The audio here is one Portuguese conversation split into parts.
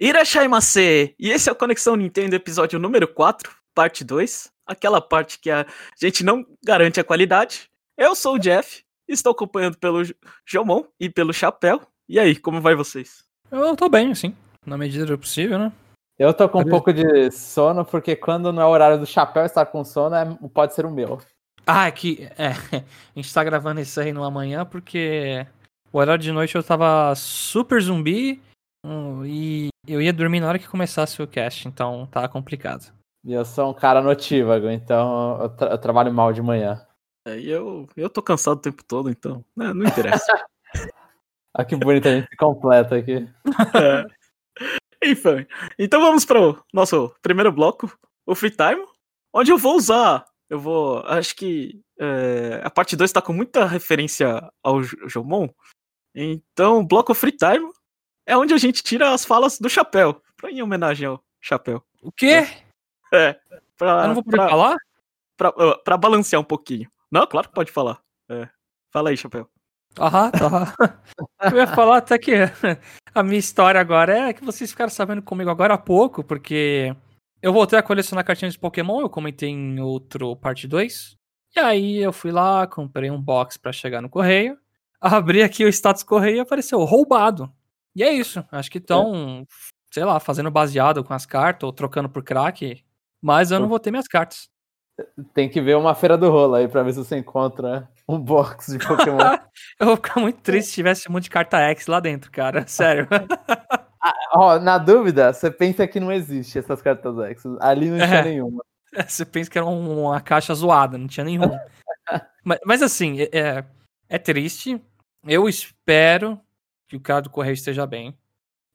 Irashaimase! E esse é o Conexão Nintendo, episódio número 4, parte 2. Aquela parte que a gente não garante a qualidade. Eu sou o Jeff, estou acompanhando pelo Jomon e pelo Chapéu. E aí, como vai vocês? Eu tô bem, assim, na medida do possível, né? Eu tô com um pouco de sono, porque quando não é o horário do chapéu estar com sono, é, pode ser o meu. Ah, é que é, a gente tá gravando isso aí no amanhã porque o horário de noite eu tava super zumbi hum, e eu ia dormir na hora que começasse o cast, então tá complicado. E eu sou um cara notívago, então eu, tra eu trabalho mal de manhã. É, e eu, eu tô cansado o tempo todo, então né, não interessa. ah, que bonito, a gente se completa aqui. É. Enfim, então vamos para o nosso primeiro bloco, o Free Time, onde eu vou usar, eu vou, acho que é, a parte 2 tá com muita referência ao Jomon, então bloco Free Time é onde a gente tira as falas do chapéu, pra, em homenagem ao chapéu. O quê? É. Pra, eu não vou poder pra, falar? Pra, pra, pra, balancear um pouquinho. Não, claro que pode falar. É. Fala aí, chapéu. Aham, tá. Eu ia falar até que a minha história agora é que vocês ficaram sabendo comigo agora há pouco, porque eu voltei a colecionar cartinhas de Pokémon, eu comentei em outro parte 2. E aí eu fui lá, comprei um box para chegar no correio, abri aqui o status correio e apareceu roubado. E é isso. Acho que estão, é. sei lá, fazendo baseado com as cartas ou trocando por crack. Mas eu não vou ter minhas cartas. Tem que ver uma feira do rolo aí pra ver se você encontra um box de Pokémon. eu vou ficar muito triste se tivesse um monte de carta X lá dentro, cara. Sério. ah, ó, na dúvida, você pensa que não existe essas cartas X. Ali não tinha é. nenhuma. Você pensa que era uma caixa zoada, não tinha nenhuma. mas, mas, assim, é, é triste. Eu espero que o cara do correio esteja bem.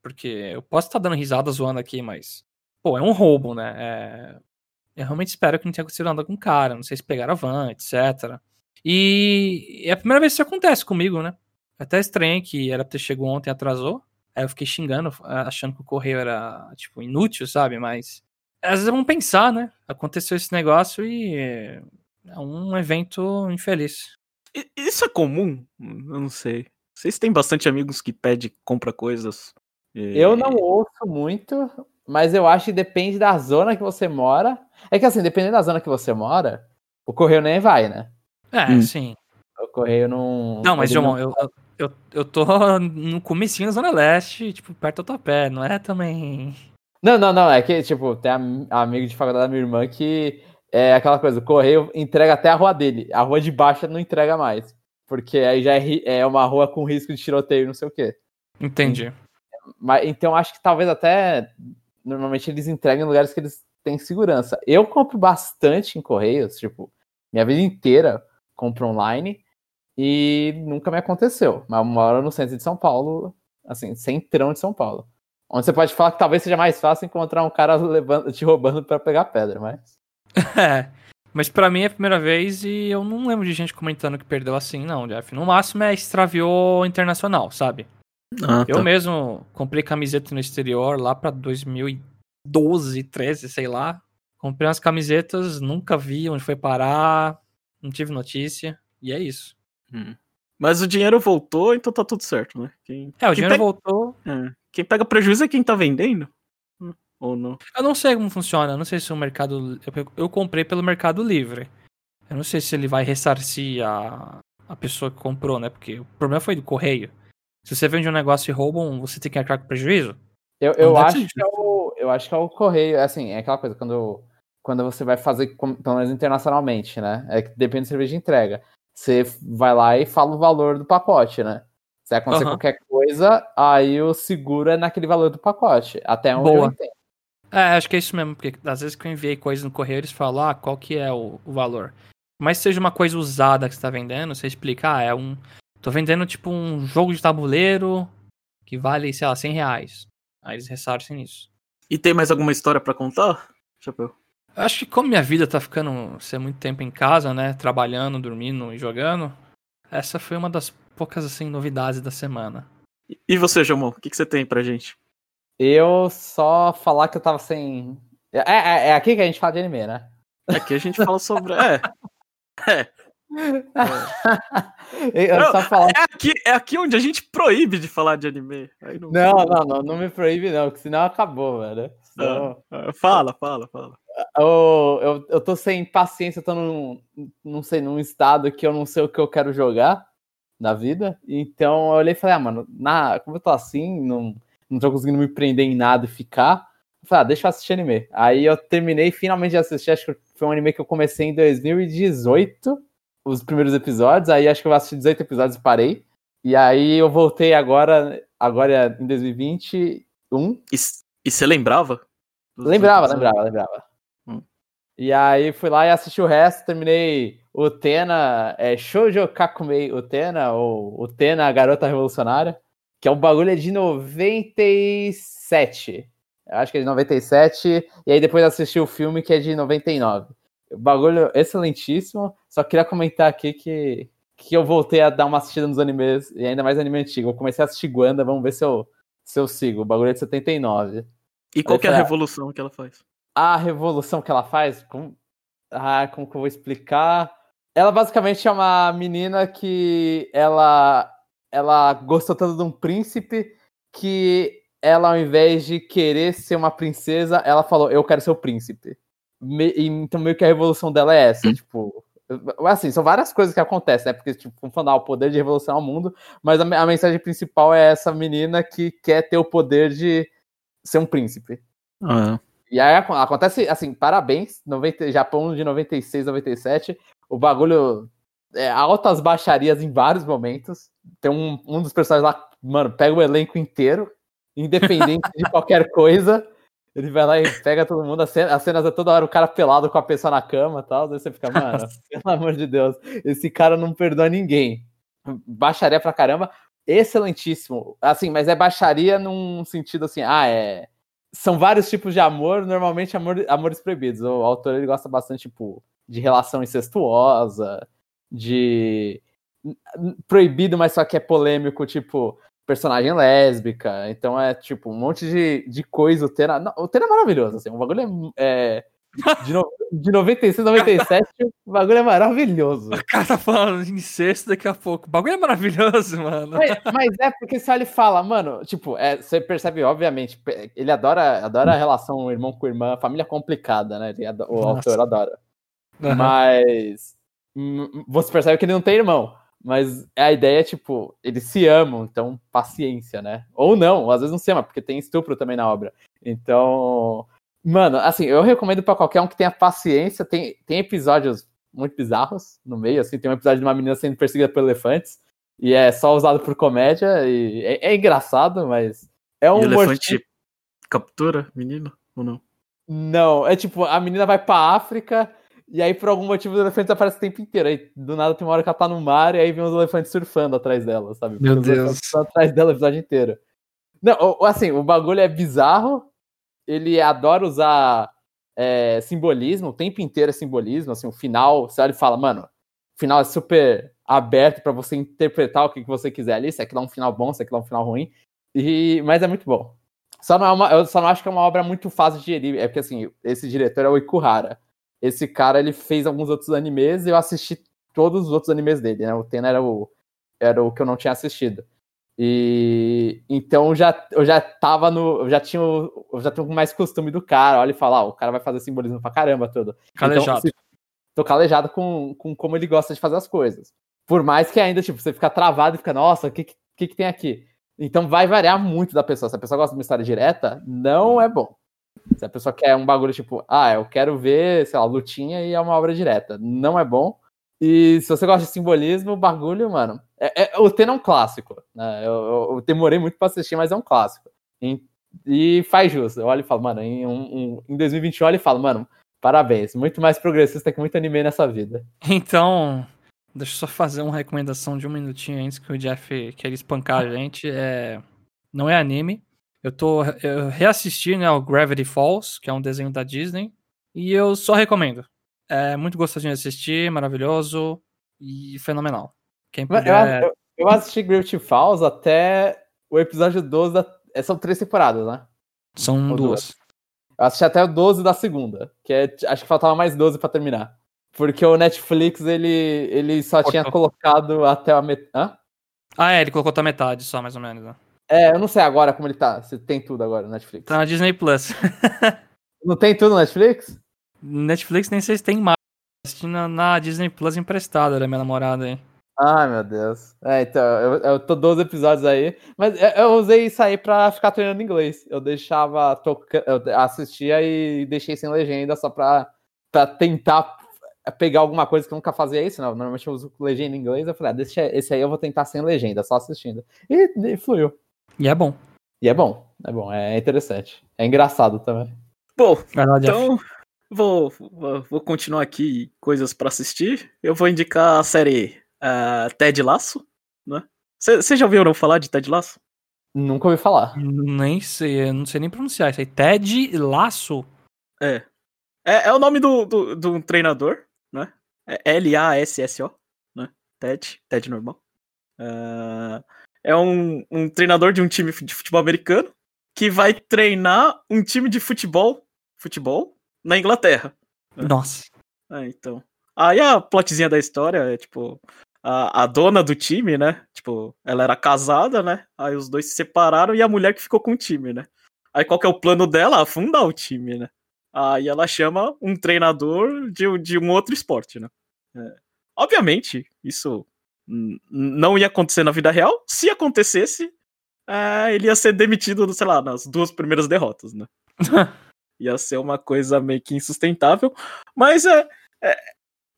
Porque eu posso estar dando risada zoando aqui, mas. Pô, é um roubo, né? É... Eu realmente espero que não tenha acontecido nada com o cara. Não sei se pegaram a van, etc. E é a primeira vez que isso acontece comigo, né? Até estranho que era ter chegado ontem e atrasou. Aí eu fiquei xingando, achando que o correio era, tipo, inútil, sabe? Mas. Às vezes vamos pensar, né? Aconteceu esse negócio e. É um evento infeliz. Isso é comum? Eu não sei. Vocês têm bastante amigos que pedem, compra coisas? E... Eu não ouço muito, mas eu acho que depende da zona que você mora. É que assim, dependendo da zona que você mora, o correio nem vai, né? É, hum. sim. O correio não. Não, mas, João, não... eu, eu, eu tô no comecinho da Zona Leste, tipo, perto do Topé, não é também. Não, não, não. É que, tipo, tem amigo de faculdade da minha irmã que é aquela coisa, o correio entrega até a rua dele. A rua de baixo não entrega mais. Porque aí já é, é uma rua com risco de tiroteio, não sei o quê. Entendi. Mas, então acho que talvez até. Normalmente eles entregam em lugares que eles têm segurança. Eu compro bastante em Correios, tipo, minha vida inteira compro online e nunca me aconteceu. Mas eu moro no centro de São Paulo, assim, centrão de São Paulo. Onde você pode falar que talvez seja mais fácil encontrar um cara levando, te roubando para pegar pedra, mas. Mas para mim é a primeira vez e eu não lembro de gente comentando que perdeu assim, não, Jeff. No máximo é extraviou internacional, sabe? Ah, eu tá. mesmo comprei camiseta no exterior lá pra 2012, 13, sei lá. Comprei umas camisetas, nunca vi onde foi parar, não tive notícia, e é isso. Hum. Mas o dinheiro voltou, então tá tudo certo, né? Quem... É, o quem dinheiro pega... voltou. É. Quem pega prejuízo é quem tá vendendo. Ou não? Eu não sei como funciona. Eu não sei se o mercado. Eu, eu comprei pelo Mercado Livre. Eu não sei se ele vai ressarcir a, a pessoa que comprou, né? Porque o problema foi do correio. Se você vende um negócio e roubam, você tem que arcar com prejuízo? Eu, eu acho que é o, eu acho que é o correio. Assim, é aquela coisa, quando, quando você vai fazer, pelo menos internacionalmente, né? É que depende do serviço de entrega. Você vai lá e fala o valor do pacote, né? Se acontecer uhum. qualquer coisa, aí o seguro é naquele valor do pacote. Até onde Boa. eu entendo. É, acho que é isso mesmo, porque às vezes que eu enviei coisa no correio, eles falam, ah, qual que é o, o valor. Mas se seja uma coisa usada que você tá vendendo, você explica, ah, é um. Tô vendendo tipo um jogo de tabuleiro que vale, sei lá, 100 reais. Aí eles ressarcem nisso. E tem mais alguma história para contar, Chapéu? Acho que como minha vida tá ficando ser muito tempo em casa, né? Trabalhando, dormindo e jogando, essa foi uma das poucas, assim, novidades da semana. E você, Jamon, o que, que você tem pra gente? Eu só falar que eu tava sem. É, é, é aqui que a gente fala de anime, né? Aqui a gente fala sobre. É. É. Só falar. É aqui, é aqui onde a gente proíbe de falar de anime. Não, Não, não, não, não me proíbe, não, porque senão acabou, velho. Senão- Ah, fala, fala, fala. eu, eu, eu tô sem paciência, eu tô num, não sei, num estado que eu não sei o que eu quero jogar na vida. Então eu olhei e falei, ah, mano, na, como eu tô assim, não, não tô conseguindo me prender em nada e ficar. Eu falei, ah, deixa eu assistir anime. Aí eu terminei finalmente de assistir, acho que foi um anime que eu comecei em 2018, os primeiros episódios. Aí acho que eu assisti 18 episódios e parei. E aí eu voltei agora, agora em 2021. E você lembrava? Lembrava, lembrava, lembrava. Hum. E aí fui lá e assisti o resto, terminei o Tena, é Shoujo Kakumei Utena, ou Utena, a Garota Revolucionária, que é um bagulho de 97. Eu acho que é de 97, e aí depois assisti o filme que é de 99. O bagulho excelentíssimo, só queria comentar aqui que, que eu voltei a dar uma assistida nos animes, e ainda mais anime antigo. Eu comecei a assistir Guanda, vamos ver se eu, se eu sigo. O bagulho é de 79 E qual que é a revolução que ela faz? a revolução que ela faz, como, ah, como que eu vou explicar? Ela basicamente é uma menina que ela ela gostou tanto de um príncipe que ela, ao invés de querer ser uma princesa, ela falou, eu quero ser o príncipe. Me- então meio que a revolução dela é essa, tipo... Assim, são várias coisas que acontecem, né? Porque, tipo, vamos falar, o poder de revolucionar o mundo, mas a, a mensagem principal é essa menina que quer ter o poder de ser um príncipe. Ah, E aí ac- acontece, assim, parabéns, 90, Japão de 96, 97, o bagulho é altas baixarias em vários momentos. Tem um, um dos personagens lá, mano, pega o elenco inteiro, independente de qualquer coisa. Ele vai lá e pega todo mundo, as cenas, as cenas é toda hora o cara pelado com a pessoa na cama e tal. Daí você fica, mano, pelo amor de Deus, esse cara não perdoa ninguém. Baixaria pra caramba, excelentíssimo. Assim, mas é baixaria num sentido assim, ah, é são vários tipos de amor, normalmente amor, amores proibidos. O autor ele gosta bastante tipo de relação incestuosa, de proibido, mas só que é polêmico, tipo personagem lésbica. Então é tipo um monte de, de coisa. O Tena, não, o Tena é maravilhoso, assim, o bagulho é, é de, no, de 96, 97, o bagulho é maravilhoso. O cara tá falando de incesto daqui a pouco. O bagulho é maravilhoso, mano. Mas, mas é porque se ele fala, mano, tipo, é, você percebe, obviamente, ele adora, adora a relação irmão com irmã, família complicada, né? Ele ado- o Nossa. autor adora. Aham. Mas você percebe que ele não tem irmão. Mas a ideia é, tipo, eles se amam, então paciência, né? Ou não, às vezes não se ama, porque tem estupro também na obra. Então, mano, assim, eu recomendo pra qualquer um que tenha paciência. Tem, tem episódios muito bizarros no meio, assim, tem um episódio de uma menina sendo perseguida por elefantes, e é só usado por comédia, e é, é engraçado, mas é um e elefante captura menino ou não? não, é tipo, a menina vai pra África e aí por algum motivo os elefantes aparecem o tempo inteiro. Aí do nada tem uma hora que ela tá no mar e aí vem os elefantes surfando atrás dela, sabe? Meu Os Deus. atrás dela o episódio inteiro. Não, assim, o bagulho é bizarro. Ele adora usar é, simbolismo, o tempo inteiro é simbolismo. Assim, o final, você olha e fala, mano, o final é super aberto pra você interpretar o que, que você quiser ali. Se aqui dá um final bom, se aqui dá um final ruim. E, mas é muito bom. Só não é uma, eu só não acho que é uma obra muito fácil de digerir. É porque, assim, esse diretor é o Ikuhara. Esse cara, ele fez alguns outros animes e eu assisti todos os outros animes dele, né? O Tena era o, era o que eu não tinha assistido. E então já, eu já tava no. Eu já tinha, eu já tenho mais costume do cara. Olha e fala, ó, o cara vai fazer simbolismo pra caramba todo. Calejado. Então, tô calejado com, com como ele gosta de fazer as coisas. Por mais que ainda, tipo, você fica travado e fica, nossa, o que, que que tem aqui? Então vai variar muito da pessoa. Se a pessoa gosta de uma história direta, não é bom. Se a pessoa quer um bagulho tipo, ah, eu quero ver, sei lá, lutinha e é uma obra direta. Não é bom. E se você gosta de simbolismo, bagulho, mano. É, é- o Tena é um clássico. Né? Eu, eu- eu demorei muito pra assistir, mas é um clássico. E, e faz jus. Eu olho e falo, mano, em, um- um- em 2021 eu olho e falo, mano, parabéns. Muito mais progressista que muito anime nessa vida. Então, deixa eu só fazer uma recomendação de um minutinho antes que o Jeff quer espancar a gente. É... Não é anime. Eu tô eu reassisti né, o Gravity Falls, que é um desenho da Disney, e eu só recomendo. É muito gostosinho de assistir, maravilhoso e fenomenal. Quem puder. Eu, eu, eu assisti Gravity Falls até o episódio 12 da. é, São três temporadas, né? São ou duas. Eu assisti até o 12 da segunda, que é, acho que faltava mais 12 pra terminar. Porque o Netflix, ele, ele só Cortou. tinha colocado até a metade. Ah, é, ele colocou até metade só, mais ou menos. né? É, eu não sei agora como ele tá. Se tem tudo agora no Netflix. Tá na Disney Plus. Não tem tudo no Netflix? Netflix nem sei se tem mais. Assistindo na, Disney Plus emprestada da minha namorada aí. Ai, meu Deus. É, então, eu, eu tô 12 episódios aí. Mas eu- eu usei isso aí pra ficar treinando inglês. Eu deixava tocando. Eu assistia e deixei sem legenda só pra, pra tentar pegar alguma coisa que eu nunca fazia isso, não. Normalmente eu uso legenda em inglês. Eu falei, ah, deixa esse aí eu vou tentar sem legenda, só assistindo. E, e fluiu. E é bom. E é bom, é bom, é interessante. É engraçado também. Bom, lá, Jeff. então vou, vou, vou continuar aqui coisas pra assistir. Eu vou indicar a série ah, Ted Laço, né? Vocês já ouviram falar de Ted Laço? Nunca ouvi falar. Nem sei, eu não sei nem pronunciar isso aí. Ted Laço. É. É, é o nome do, do, do treinador, né? É L-A-S-S-O, né? Ted, Ted normal. Ah, é um, um treinador de um time de futebol americano que vai treinar um time de futebol, futebol na Inglaterra. É. Nossa. Ah, então. Aí a plotzinha da história é, tipo, a, a dona do time, né? Tipo, ela era casada, né? Aí os dois se separaram e a mulher que ficou com o time, né? Aí qual que é o plano dela? Afundar o time, né? Aí ela chama um treinador de, de um outro esporte, né? É. Obviamente, isso não ia acontecer na vida real. Se acontecesse, é, ele ia ser demitido, sei lá, nas duas primeiras derrotas, né? ia ser uma coisa meio que insustentável. Mas é, é,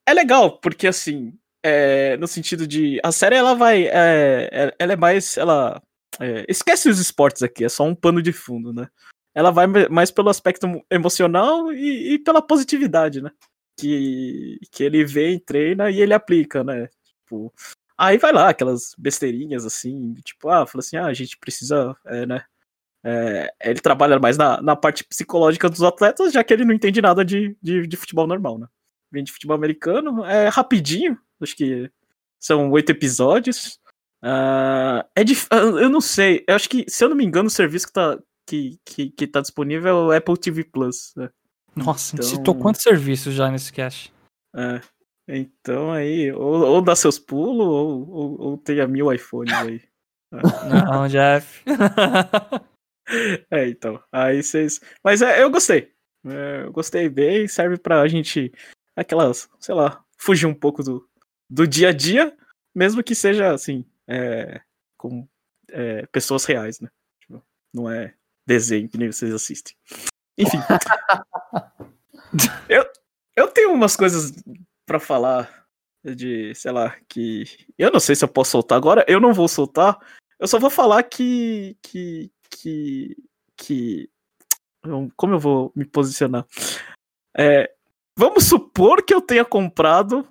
é legal, porque assim, é, no sentido de. A série ela vai. é, é- ela é mais. Ela. é, esquece os esportes aqui, é só um pano de fundo, né? Ela vai mais pelo aspecto emocional e, e pela positividade, né? Que, que ele vem, treina e ele aplica, né? Tipo, aí vai lá, aquelas besteirinhas assim, tipo, ah, fala assim, ah, a gente precisa, é, né? É, ele trabalha mais na, na parte psicológica dos atletas, já que ele não entende nada de, de, de futebol normal, né? Vem de futebol americano, é rapidinho, acho que são oito episódios. Ah, é dif... ah, Eu não sei, eu acho que, se eu não me engano, o serviço que tá, que, que, que tá disponível é o Apple TV Plus. né? Nossa, Então- citou quantos serviços já nesse cast? É. Então aí, ou, ou dá seus pulos, ou, ou, ou tenha mil iPhones aí. Não, Jeff. É, então. Aí vocês. Mas é, eu gostei. É, eu gostei bem, serve pra gente. Aquelas, sei lá, fugir um pouco do, do dia a dia, mesmo que seja assim, é, com é, pessoas reais, né? Tipo, não é desenho que nem vocês assistem. Enfim. eu, eu tenho umas coisas pra falar de, sei lá, que. Eu não sei se eu posso soltar agora, eu não vou soltar. Eu só vou falar que. que. que. que como eu vou me posicionar? É, vamos supor que eu tenha comprado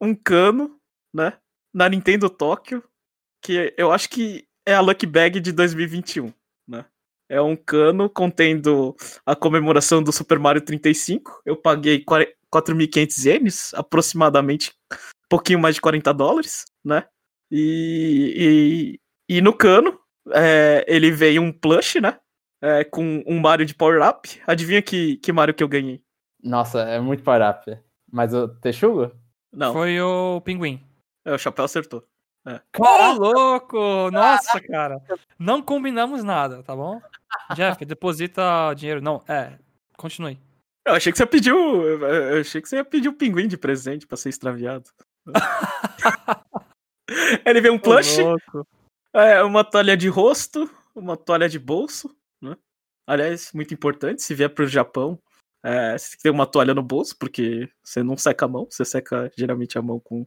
um cano, né? Na Nintendo Tóquio, que eu acho que é a Lucky Bag de 2021, né? É um cano contendo a comemoração do Super Mario 35. Eu paguei 4- 4.500 ienes, aproximadamente um pouquinho mais de 40 dólares, né? E, e, e no cano, é, ele veio um plush, né? É, com um Mario de Power Up. Adivinha que, que Mario que eu ganhei? Nossa, é muito power up. Mas o Texugo? Não, Foi o Pinguim. é, o Chapéu acertou. Ô, louco! Nossa, cara. Não combinamos nada, tá bom? Jeff, deposita dinheiro. Não, é. Continue. Eu achei que você pediu. Eu achei que você ia pedir um pinguim de presente pra ser extraviado. ele veio um plush. É, uma toalha de rosto, uma toalha de bolso, né? Aliás, muito importante, se vier pro Japão, é, você tem que ter uma toalha no bolso, porque você não seca a mão, você seca geralmente a mão com,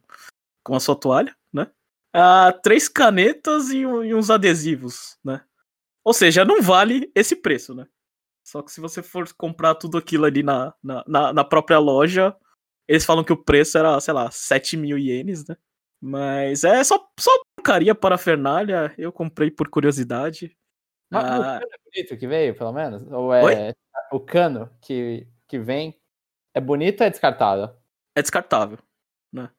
com a sua toalha, né? Ah, três canetas e, e uns adesivos, né? Ou seja, não vale esse preço, né? Só que se você for comprar tudo aquilo ali na, na, na, na própria loja, eles falam que o preço era, sei lá, 7 mil ienes, né? Mas é só, só porcaria parafernália. Eu comprei por curiosidade. Mas Ah. o cano é bonito que veio, pelo menos? Ou é Oi? o cano que, que vem é bonito ou é descartável? É descartável, né?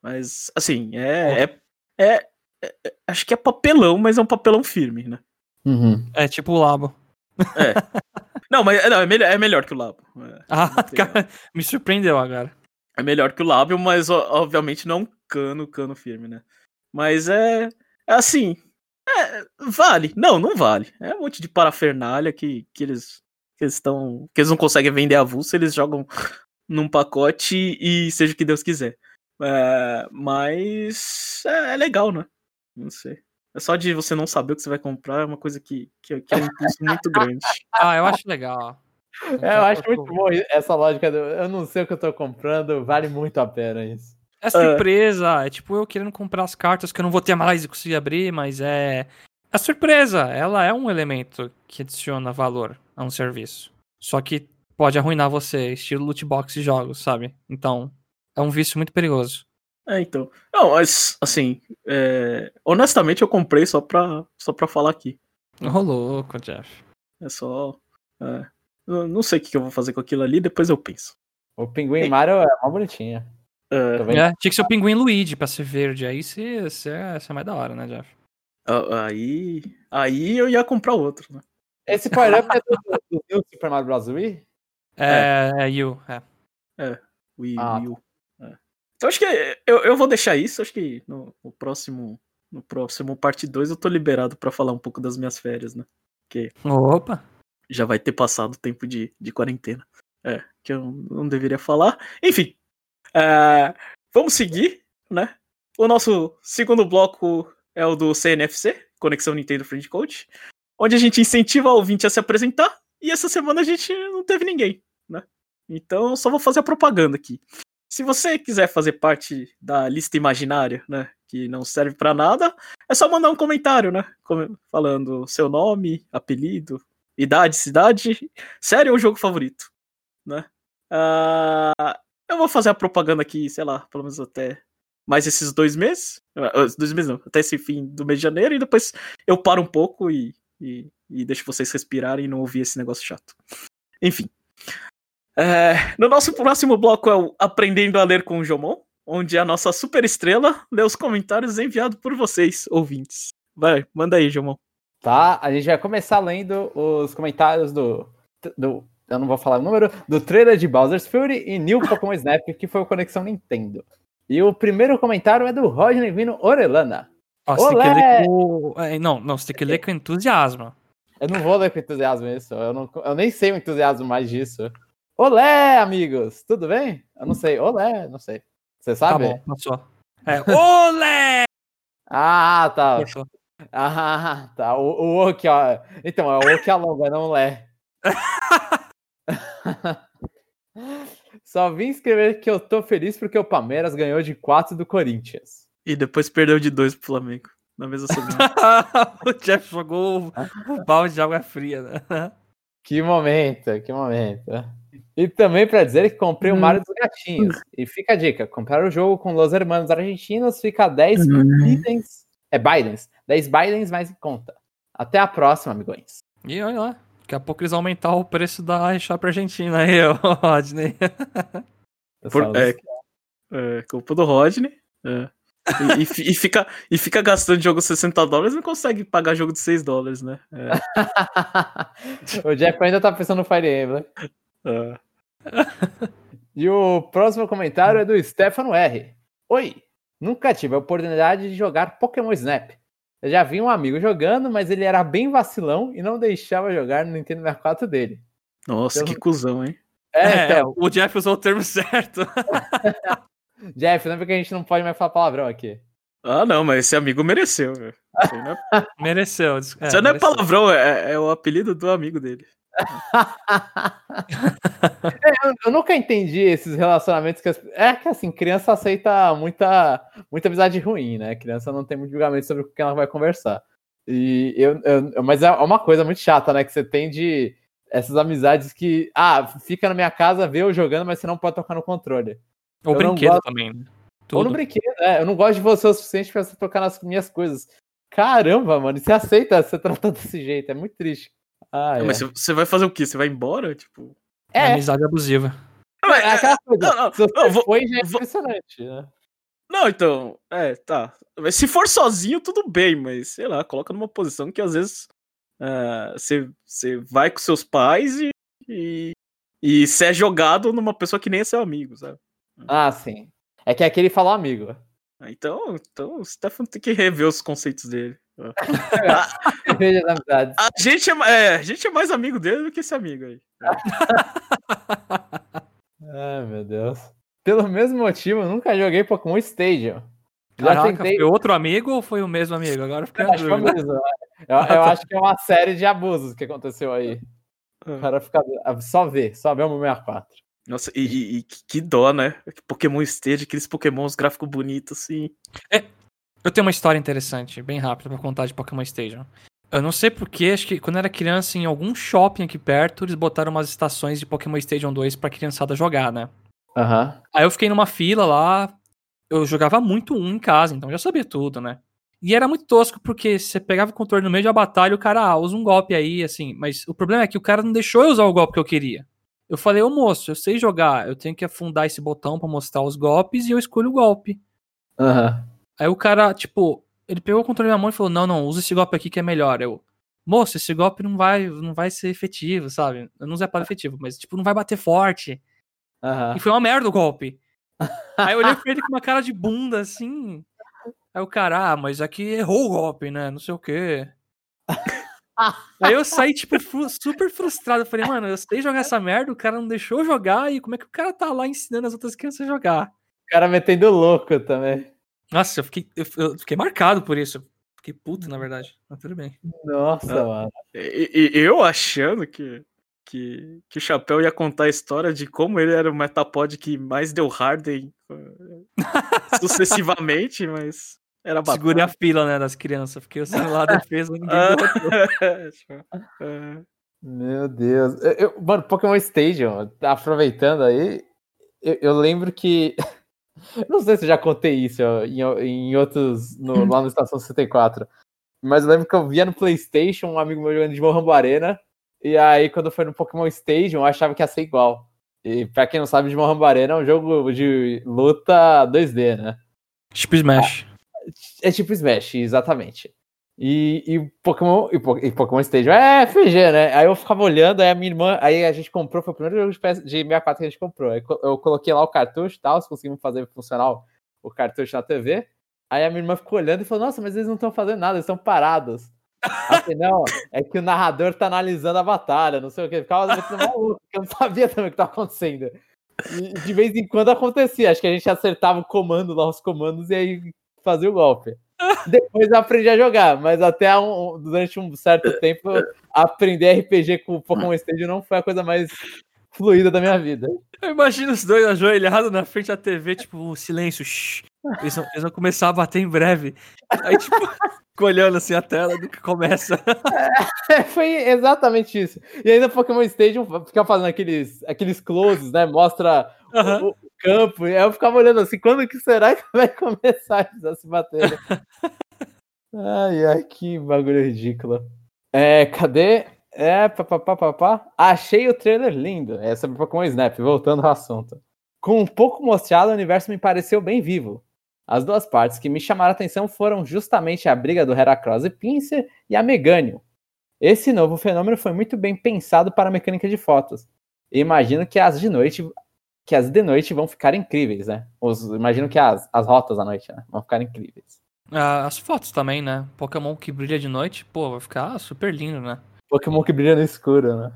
Mas, assim, é, é, é- é- Acho que é papelão, mas é um papelão firme, né? Uhum. É tipo o Labo. Não, mas não, é, melhor, é melhor que o Labo. É, Ah, material. cara, me surpreendeu agora. é melhor que o lábio, mas obviamente não é um cano, cano firme, né? Mas é, é assim, é, vale. Não, não vale. É um monte de parafernália que, que eles que eles que eles não conseguem vender avulso, eles jogam num pacote e seja o que Deus quiser. É, mas é, é, legal, né? Não sei. É só de você não saber o que você vai comprar, é uma coisa que, que, que é um impulso muito grande. Ah, eu acho legal. É, eu acho muito bom essa lógica do eu não sei o que eu tô comprando, vale muito a pena isso. É surpresa, é tipo eu querendo comprar as cartas que eu não vou ter mais e conseguir abrir, mas é. A surpresa, ela é um elemento que adiciona valor a um serviço. Só que pode arruinar você, estilo loot box e jogos, sabe? Então, é um vício muito perigoso. É, então. Não, mas, assim, é... honestamente eu comprei só pra, só pra falar aqui. Ô, louco, Jeff. É só. É... não sei o que eu vou fazer com aquilo ali, depois eu penso. O pinguim Mario é uma bonitinha. Uh, é, tinha que ser o pinguim Luigi pra ser verde. Aí você, você, é mais da hora, né, Jeff? Uh, aí, aí eu ia comprar outro, né? Esse power-up é do, do, do Super Mario Bros. Wii? É, é, é Yu, é. É, Wii, ah. Wii U. É. Então acho que eu, eu vou deixar isso, acho que no, no próximo no próximo parte 2 eu tô liberado para falar um pouco das minhas férias, né? Que Opa! Já vai ter passado o tempo de, de quarentena. É, que eu não deveria falar. Enfim, Uh, vamos seguir, né? O nosso segundo bloco é o do CNFC, Conexão Nintendo Friend Code, onde a gente incentiva o ouvinte a se apresentar, e essa semana a gente não teve ninguém, né? Então só vou fazer a propaganda aqui. Se você quiser fazer parte da lista imaginária, né, que não serve para nada, é só mandar um comentário, né, falando seu nome, apelido, idade, cidade, série ou jogo favorito, né? Uh, eu vou fazer a propaganda aqui, sei lá, pelo menos até mais esses dois meses. Ah, dois meses não, até esse fim do mês de janeiro, e depois eu paro um pouco e, e, e deixo vocês respirarem e não ouvir esse negócio chato. Enfim. É, no nosso próximo bloco é o Aprendendo a Ler com o Jomon, onde a nossa super estrela lê os comentários enviados por vocês, ouvintes. Vai, manda aí, Jomon. Tá, a gente vai começar lendo os comentários do, do eu não vou falar o número, do trailer de Bowser's Fury e New Pokémon Snap, que foi o Conexão Nintendo. E o primeiro comentário é do Rodney Vino Orelana. Ó, você tem que ler com... É, não, não, você tem que ler com entusiasmo. Eu não vou ler com entusiasmo isso, eu, não, eu nem sei o entusiasmo mais disso. Olé, amigos, tudo bem? Eu não sei, olé, não sei. Você tá sabe? Tá bom, passou. É, olé! ah, tá. Passou. Ah, tá. O, o O que, ó. Então, é o O que alonga, não lé. Só vim escrever que eu tô feliz porque o Palmeiras ganhou de 4 do Corinthians. E depois perdeu de 2 pro Flamengo. Na mesma semana. o Jeff jogou o balde de água fria, né? Que momento, que momento. E também para dizer que comprei o Mario dos Gatinhos. E fica a dica: comprar o jogo com Los Hermanos Argentinos fica 10 uhum. Bidens. É Bidens. 10 Bidens mais em conta. Até a próxima, amigões. E olha lá. Daqui a pouco eles vão aumentar o preço da eShop Argentina aí, Rodney. Por, é, é, culpa do Rodney. É. E, e, e, fica, e fica gastando jogo 60 dólares e não consegue pagar jogo de 6 dólares, né? É. o Jeff ainda tá pensando no Fire Emblem. É. E o próximo comentário é do Stefano R. Oi, nunca tive a oportunidade de jogar Pokémon Snap. Eu já vi um amigo jogando, mas ele era bem vacilão e não deixava jogar no Nintendo 64 dele. Nossa, então... que cuzão, hein? É, é então... o Jeff usou o termo certo. Jeff, lembra que a gente não pode mais falar palavrão aqui. Ah, não, mas esse amigo mereceu, velho. É... mereceu. É, Isso não é mereceu. palavrão, é, é o apelido do amigo dele. é, eu, eu, nunca entendi esses relacionamentos que as, é que assim criança aceita muita muita amizade ruim, né? Criança não tem muito julgamento sobre o que ela vai conversar. E eu, eu, mas é uma coisa muito chata, né? Que você tem de essas amizades que ah fica na minha casa vê eu jogando, mas você não pode tocar no controle. Ou eu brinquedo gosto... também. Né? Ou no brinquedo, né? Eu não gosto de você o suficiente para você tocar nas minhas coisas. Caramba, mano, você aceita ser tratado desse jeito, é muito triste. Ah, não, é. Mas você vai fazer o quê? Você vai embora? Tipo. É. Amizade abusiva. Não, é, aquela coisa. Não, não, Se você não, vou, foi, já é impressionante, né? Não, então, é, tá. Se for sozinho, tudo bem, mas sei lá, coloca numa posição que às vezes você uh, vai com seus pais e, e, e você é jogado numa pessoa que nem é seu amigo, sabe? Ah, sim. É que aqui ele falou amigo. Ah, Então, então o Stefan tem que rever os conceitos dele. Veja as amizades. A gente é, é, a gente é mais amigo dele do que esse amigo aí. Ai, meu Deus. Pelo mesmo motivo, eu nunca joguei Pokémon Stadium. Já Caraca, tentei. foi outro amigo ou foi o mesmo amigo? Agora eu fiquei na Acho mesmo. Eu, eu acho que é uma série de abusos que aconteceu aí. O cara fica. Só ver, só ver o 64. Nossa, e, e- e que dó, né? Pokémon Stage, aqueles Pokémons gráficos bonitos, assim. Eu tenho uma história interessante, bem rápida pra contar de Pokémon Stadium. Eu não sei porquê, acho que quando eu era criança, em algum shopping aqui perto, eles botaram umas estações de Pokémon Stadium 2 pra criançada jogar, né? Aham. Aí eu fiquei numa fila lá, eu jogava muito um em casa, então já sabia tudo, né? E era muito tosco, porque você pegava o controle no meio de uma batalha e o cara, ah, usa um golpe aí, assim. Mas o problema é que o cara não deixou eu usar o golpe que eu queria. Eu falei, ô moço, eu sei jogar, eu tenho que afundar esse botão pra mostrar os golpes e eu escolho o golpe. Aham. Aí o cara, tipo, ele pegou o controle na mão e falou: Não, não, usa esse golpe aqui que é melhor. Eu, moço, esse golpe não vai, não vai ser efetivo, sabe? Eu não usei a palavra efetivo, mas, tipo, não vai bater forte. Aham. E foi uma merda o golpe. Aí eu olhei pra ele com uma cara de bunda, assim. Aí o cara, ah, mas aqui errou o golpe, né? Não sei o quê. Aí eu saí, tipo, fru- super frustrado. Eu falei, mano, eu sei jogar essa merda, o cara não deixou eu jogar, e como é que o cara tá lá ensinando as outras crianças a jogar? O cara metendo louco também. Nossa, eu fiquei, eu, eu fiquei marcado por isso. Fiquei puto, na verdade. Mas tudo bem. Nossa, Ah. mano. E, e- eu achando que, que, que o Chapéu ia contar a história de como ele era o Metapod que mais deu Harden eh, sucessivamente, mas era batata. Segurei a fila, né, das crianças. Fiquei assim lá defesa, ninguém derrotou. Meu Deus. Eu- eu- mano, Pokémon Stadium, aproveitando aí, eu, eu lembro que. Não sei se eu já contei isso ó, em, em outros. no- lá no Estação 64. Mas eu lembro que eu via no PlayStation um amigo meu jogando de Mohambo Arena. E aí, quando foi no Pokémon Stadium, eu achava que ia ser igual. E pra quem não sabe, de Mohambo Arena é um jogo de luta 2D, né? Tipo Smash. É tipo Smash, exatamente. E, e Pokémon e, Po- Pokémon Stadium é FG, né? Aí eu ficava olhando, aí a minha irmã, aí a gente comprou, foi o primeiro jogo de, PS, de 64 que a gente comprou. Aí eu coloquei lá o cartucho e tal, conseguimos fazer funcionar o, cartucho na TV. Aí a minha irmã ficou olhando e falou: Nossa, mas eles não estão fazendo nada, eles estão parados. Falei, não, é que o narrador tá analisando a batalha, não sei o que. Ficava maluco, eu não sabia também o que tava acontecendo. E de vez em quando acontecia, acho que a gente acertava o comando lá, os comandos, e aí fazia o golpe. Depois eu aprendi a jogar, mas até um- durante um certo tempo aprender RPG com o Pokémon Stadium não foi a coisa mais fluida da minha vida. Eu imagino os dois ajoelhados na frente da TV, tipo, silêncio. shh. Eles, vão, eles vão começar a bater em breve. Aí, tipo, olhando assim a tela do que começa. foi exatamente isso. E ainda Pokémon Stadium fica fazendo aqueles, aqueles closes, né? Mostra o campo. Eu ficava olhando assim, quando que será que vai começar a se bater? ai, ai, que bagulho ridículo. É, cadê? É, papapá, papá. Achei o trailer lindo. É sobre Pokémon Snap, voltando ao assunto. Com um pouco mostrado, o universo me pareceu bem vivo. As duas partes que me chamaram a atenção foram justamente a briga do Heracross e Pinsir e a Megânio. Esse novo fenômeno foi muito bem pensado para a mecânica de fotos. Imagino que as de noite que as de noite vão ficar incríveis, né? Os, imagino que as, as rotas à noite né? vão ficar incríveis. Ah, as fotos também, né? Pokémon que brilha de noite, pô, vai ficar super lindo, né? Pokémon que brilha no escuro, né?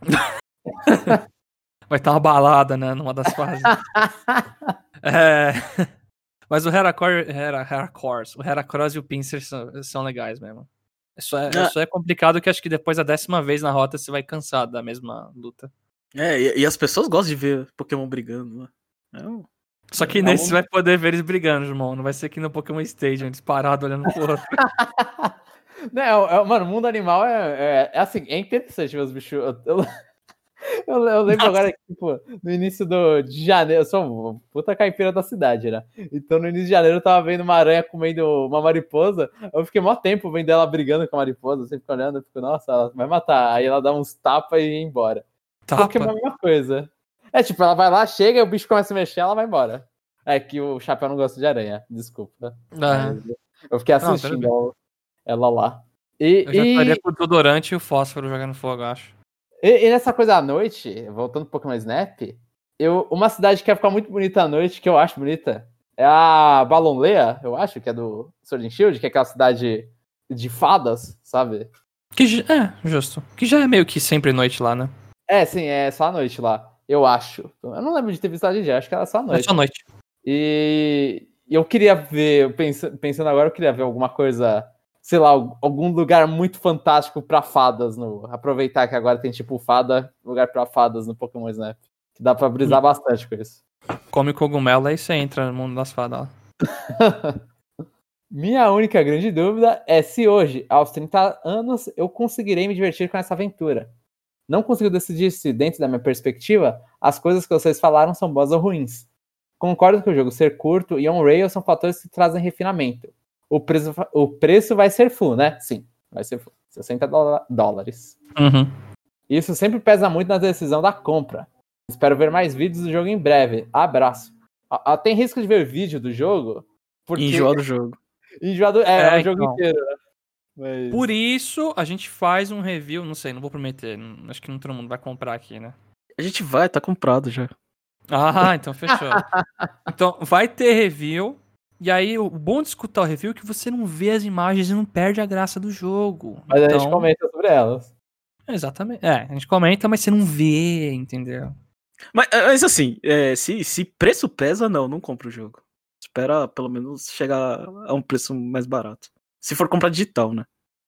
Vai estar uma balada, né? Numa das fases. É, Mas o Heracor, Hera, Heracross, o Heracross e o Pinsir são, são legais mesmo. Só é, Ah. só é complicado que acho que depois da décima vez na rota você vai cansar da mesma luta. É, e, e as pessoas gostam de ver Pokémon brigando, né? É um- Só que Não. nesse você vai poder ver eles brigando, irmão. Não vai ser aqui no Pokémon Stadium, eles parados olhando pro outro. Não, é- mano, o mundo animal é, é, é assim, é interessante ver os bichos. Eu, eu- eu- eu lembro Nossa. agora que, tipo, no início do, de janeiro, eu sou um puta caipira da cidade, né? Então no início de janeiro eu tava vendo uma aranha comendo uma mariposa. Eu fiquei mó tempo vendo ela brigando com a mariposa, sempre fico olhando, eu fico, nossa, ela vai matar. Aí ela dá uns tapas e ia embora. Pokémon é a Tapa. mesma coisa. É tipo, ela vai lá, chega, o bicho começa a mexer, ela vai embora. É que o chapéu não gosta de aranha, desculpa. Ah, Eu fiquei Não, assistindo bem. ela, lá. E, eu já e- estaria com o Dodorante e o fósforo jogando fogo, acho. E, e nessa coisa à noite, voltando um pouco mais Snap, Eu, uma cidade que ia ficar muito bonita à noite, que eu acho bonita, é a Balonlea, eu acho, que é do Sword and Shield, que é aquela cidade de fadas, sabe? Que, é, justo. Que já é meio que sempre noite lá, né? É, sim, é só à noite lá, eu acho. Eu não lembro de ter visto a dia, acho que era só à É noite. só noite. E e eu queria ver, pensa- pensando agora, eu queria ver alguma coisa, sei lá, al- algum lugar muito fantástico pra fadas. No, aproveitar que agora tem tipo fada, lugar pra fadas no Pokémon Snap. Que dá pra brisar bastante com isso. Come cogumelo, aí você entra no mundo das fadas lá. Minha única grande dúvida é se hoje, aos 30 anos, eu conseguirei me divertir com essa aventura. Não consigo decidir se, dentro da minha perspectiva, as coisas que vocês falaram são boas ou ruins. Concordo que o jogo ser curto e on-rail são fatores que trazem refinamento. O preço, o preço vai ser full, né? Sim, vai ser full. 60 dóla- dólares. Uhum. Isso sempre pesa muito na decisão da compra. Espero ver mais vídeos do jogo em breve. Abraço. Ah, tem risco de ver vídeo do jogo? Porque... Enjoar do jogo. Enjoado é, É, o jogo então. inteiro, né? Mas- Por isso, a gente faz um review, não sei, não vou prometer. não- Acho que não todo mundo vai comprar aqui, né? A gente vai, tá comprado já. Ah, então fechou. então, vai ter review. E aí, o bom de escutar o review é que você não vê as imagens e não perde a graça do jogo. Mas a então, gente comenta sobre elas. Exatamente. É, a gente comenta, mas você não vê, entendeu? Mas, mas assim, é, se, se preço pesa, não, não compra o jogo. Espera pelo menos chegar a um preço mais barato. Se for comprar digital, né?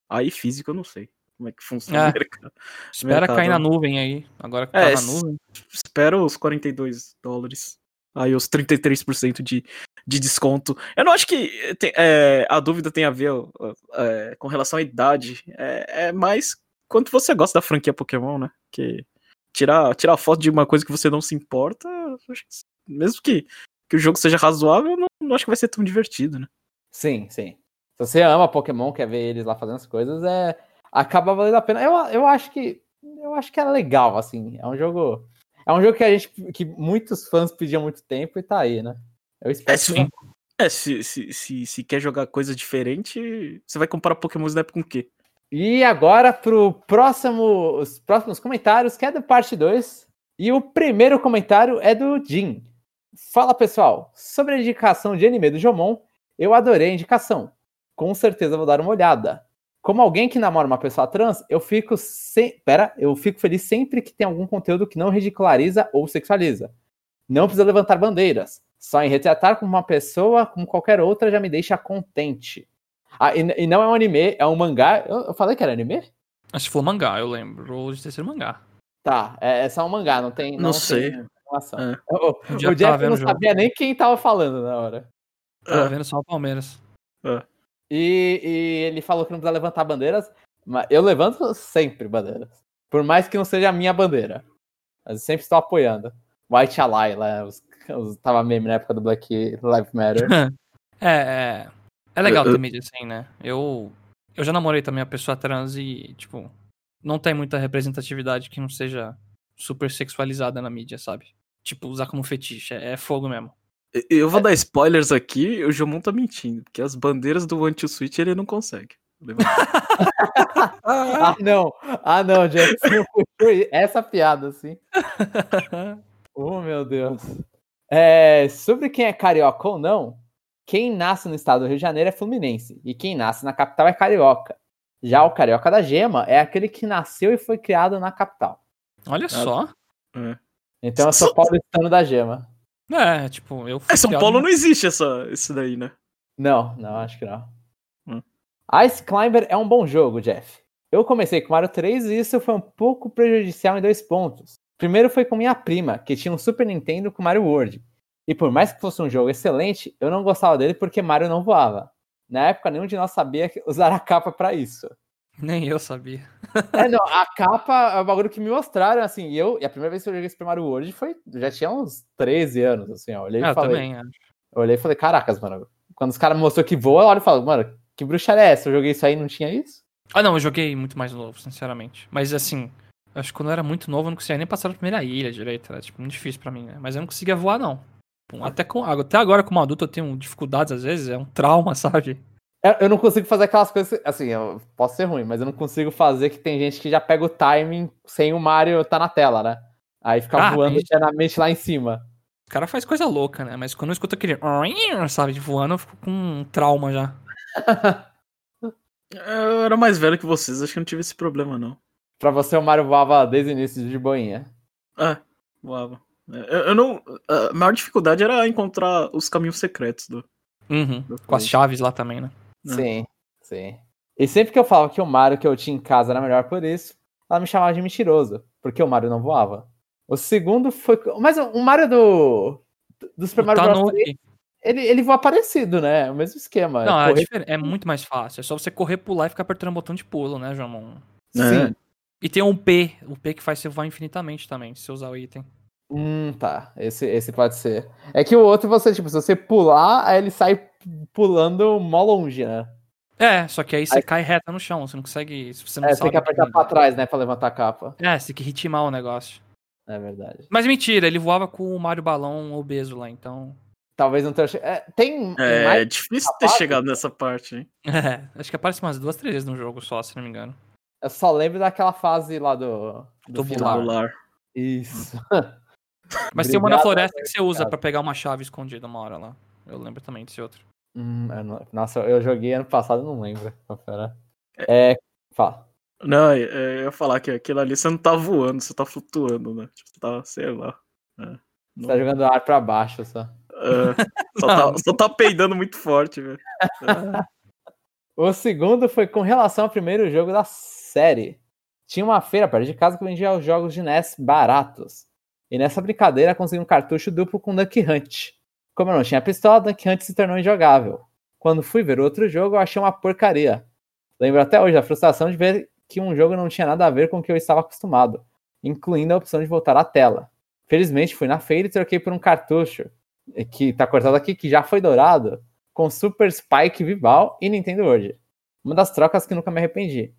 Aí físico eu não sei como é que funciona É. o mercado. Espera Mercado. cair na nuvem aí. Agora que É, tá na nuvem. Espero os 42 dólares. Aí os 33% de, de desconto. Eu não acho que tem- é, a dúvida tem a ver é, com relação à idade. É, é mais quanto você gosta da franquia Pokémon, né? Que tirar, tirar foto de uma coisa que você não se importa, eu acho que- mesmo que, que o jogo seja razoável, eu não, não acho que vai ser tão divertido, né? Sim, sim. Se você ama Pokémon, quer ver eles lá fazendo as coisas, é acaba valendo a pena. Eu, eu acho que eu acho que é legal, assim. É um jogo é um jogo que a gente que muitos fãs pediam muito tempo e tá aí, né? Eu espero É, que sim. É, se, se, se, se quer jogar coisa diferente, você vai comparar Pokémon Snap com o quê? E agora pro próximo, os próximos comentários, que é do parte 2. E o primeiro comentário é do Jin. Fala pessoal, sobre a indicação de anime do Jomon, eu adorei a indicação. Com certeza vou dar uma olhada. Como alguém que namora uma pessoa trans, eu fico sem... Pera, eu fico feliz sempre que tem algum conteúdo que não ridiculariza ou sexualiza. Não precisa levantar bandeiras. Só em retratar como uma pessoa, como qualquer outra, já me deixa contente. Ah, e, e não é um anime, é um mangá. Eu, eu falei que era anime? Acho que falou mangá, eu lembro de ter sido mangá. Tá, é, é só um mangá, não tem. Não tem sei. informação. É. O, o Jeff não o jogo. sabia nem quem tava falando na hora. Tava Ah. vendo só o Palmeiras. E, e ele falou que não precisa levantar bandeiras, mas eu levanto sempre bandeiras. Por mais que não seja a minha bandeira. Mas eu sempre estou apoiando. White Ally, lá, os, os, tava meme na época do Black Lives Matter. É, é. É legal ter mídia assim, né? Eu, eu já namorei também a pessoa trans e, tipo, não tem muita representatividade que não seja super sexualizada na mídia, sabe? Tipo, usar como fetiche. É, é fogo mesmo. Eu vou dar spoilers aqui, o Jomon tá mentindo, porque as bandeiras do Anti-Switch ele não consegue. ah, não! Ah, não, Jeff, essa piada, assim. Oh, meu Deus. É, sobre quem é carioca ou não, quem nasce no estado do Rio de Janeiro é fluminense. E quem nasce na capital é carioca. Já o carioca da gema é aquele que nasceu e foi criado na capital. Olha só. Então eu sou paulistano da gema. É, tipo, eu fui É, São Paulo não existe essa, isso daí, né? Não, não, acho que não. Hum. Ice Climber é um bom jogo, Jeff. Eu comecei com Mario 3 e isso foi um pouco prejudicial em dois pontos. Primeiro foi com minha prima, que tinha um Super Nintendo com Mario World. E por mais que fosse um jogo excelente, eu não gostava dele porque Mario não voava. Na época, nenhum de nós sabia usar a capa pra isso. Nem eu sabia. É, não, a capa é o bagulho que me mostraram, assim, e eu, e a primeira vez que eu joguei Super Mario World foi, já tinha uns 13 anos, assim, ó, olhei Ah, e eu falei, também, acho. eu olhei e falei, caracas, mano, quando os caras mostrou que voa, eu olho e falo, mano, que bruxaria é essa? Eu joguei isso aí e não tinha isso? Ah, não, eu joguei muito mais novo, sinceramente. Mas assim, acho que quando eu era muito novo, eu não conseguia nem passar da primeira ilha direito. Era tipo muito difícil pra mim, né? Mas eu não conseguia voar, não. Até, com, até agora, como adulto, eu tenho dificuldades às vezes, é um trauma, sabe? Eu, eu não consigo fazer aquelas coisas, assim, eu posso ser ruim, mas eu não consigo fazer que tem gente que já pega o timing sem o Mario tá na tela, né? Aí fica Ah, voando eternamente lá em cima. O cara faz coisa louca, né? Mas quando eu escuto aquele. Sabe, de voando, eu fico com um trauma já. Eu era mais velho que vocês, acho que eu não tive esse problema, não. Pra você, o Mario voava desde o início de boinha. É, voava. É, Eu, eu não. A maior dificuldade era encontrar os caminhos secretos do. Uhum. Com as chaves lá também, né? É. Sim, sim. E sempre que eu falava que o Mario que eu tinha em casa era melhor por isso, ela me chamava de mentiroso, porque o Mario não voava. O segundo foi. Mas o Mario do. Do Super O Mario Bros. Tanuki- 3, ele, ele voa parecido, né? É o mesmo esquema. Não, é, correr- é muito mais fácil. É só você correr, pular e ficar apertando o botão de pulo, né, Jamon? Sim. E tem um P, o P que faz você voar infinitamente também, se você usar o item. Hum, tá. Esse, esse pode ser. É que o outro você, tipo, se você pular, aí ele sai pulando mó longe, né? É, só que aí você Aí- cai reta no chão, você não consegue. Se você não É, você tem que apertar pra trás, né? Pra levantar a capa. É, você tem que ritmar o negócio. É verdade. Mas mentira, ele voava com o Mario Balão obeso lá, então. Talvez não tenha. É, tem É, mais. difícil ter Rapaz. chegado nessa parte, hein? É, acho que aparece umas duas, três vezes no jogo só, se não me engano. Eu só lembro daquela fase lá do. Do. Tubular. Isso. Mas tem uma na floresta que você usa pra pegar uma chave escondida uma hora lá. Eu lembro também desse outro. Hum, eu não- Nossa, eu joguei ano passado, não lembro. Confera. É. Fala. Não, é, é, eu ia falar que aquilo ali você não tá voando, você tá flutuando, né? Tipo, você tá, sei lá. É, Você tá jogando ar pra baixo só. é, só, tá, só tá peidando muito forte, velho. O segundo foi com relação ao primeiro jogo da série. Tinha uma feira perto de casa que vendia os jogos de NES baratos. E nessa brincadeira consegui um cartucho duplo com Duck Hunt. Como eu não tinha pistola, Duck Hunt se tornou injogável. Quando fui ver outro jogo, eu achei uma porcaria. Lembro até hoje da frustração de ver que um jogo não tinha nada a ver com o que eu estava acostumado, incluindo a opção de voltar à tela. Felizmente fui na feira e troquei por um cartucho, que tá cortado aqui, que já foi dourado, com Super Spike Vival e Nintendo World. Uma das trocas que nunca me arrependi.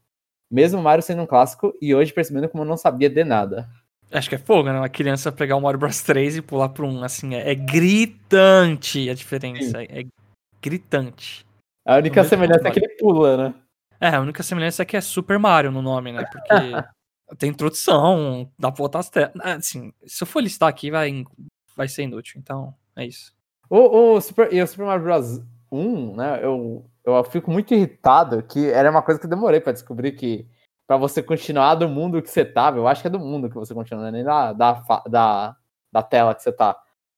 Mesmo Mario sendo um clássico e hoje percebendo como eu não sabia de nada. Acho que é fogo, né? Uma criança pegar o Mario Bros 3 e pular pra um, assim, é, é gritante a diferença. É, é gritante. A única Mesmo semelhança é que ele pula, né? É, a única semelhança é que é Super Mario no nome, né? Porque tem introdução, dá pra botar as telas. Assim, se eu for listar aqui, vai, vai ser inútil. Então, é isso. O, o Super, e o Super Mario Bros. 1, né? Eu, eu fico muito irritado que era uma coisa que eu demorei pra descobrir que pra você continuar do mundo que você tava, eu acho que é do mundo que você continua, não é nem da, da, da, da tela que você tá.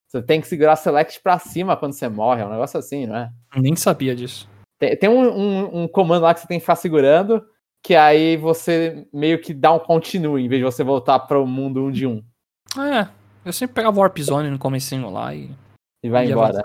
Você tem que segurar select pra cima quando você morre, é um negócio assim, não é? Nem sabia disso. Tem, tem um, um, um comando lá que você tem que ficar segurando, que aí você meio que dá um continue, em vez de você voltar pro mundo um de um É, eu sempre pegava o Warp Zone no comecinho lá e e vai embora.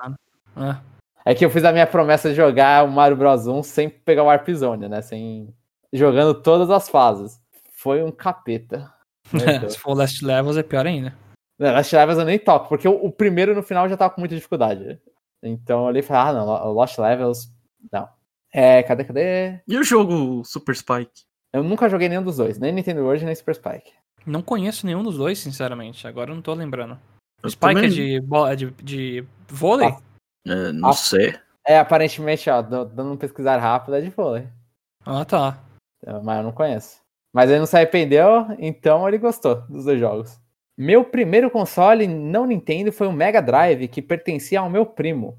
É. É que eu fiz a minha promessa de jogar o Mario Bros 1 sem pegar o Warp Zone, né? Sem... Jogando todas as fases. Foi um capeta. Deus. Se for Last Levels é pior ainda. Não, Lost Levels eu nem toco, porque o, o primeiro no final já tava com muita dificuldade. Então e falei, ah, não, Lo- Lost Levels, não. É, cadê, cadê? E o jogo Super Spike? Eu nunca joguei nenhum dos dois, nem Nintendo World, nem Super Spike. Não conheço nenhum dos dois, sinceramente. Agora eu não tô lembrando. Eu Spike também- é de, bo- é de, de vôlei? Ah. É, não Ah. sei. É, aparentemente, ó, dando dando um pesquisar rápido é de vôlei. Ah, tá. Mas eu não conheço. Mas ele não se arrependeu, então ele gostou dos dois jogos. Meu primeiro console não Nintendo foi o Mega Drive, que pertencia ao meu primo.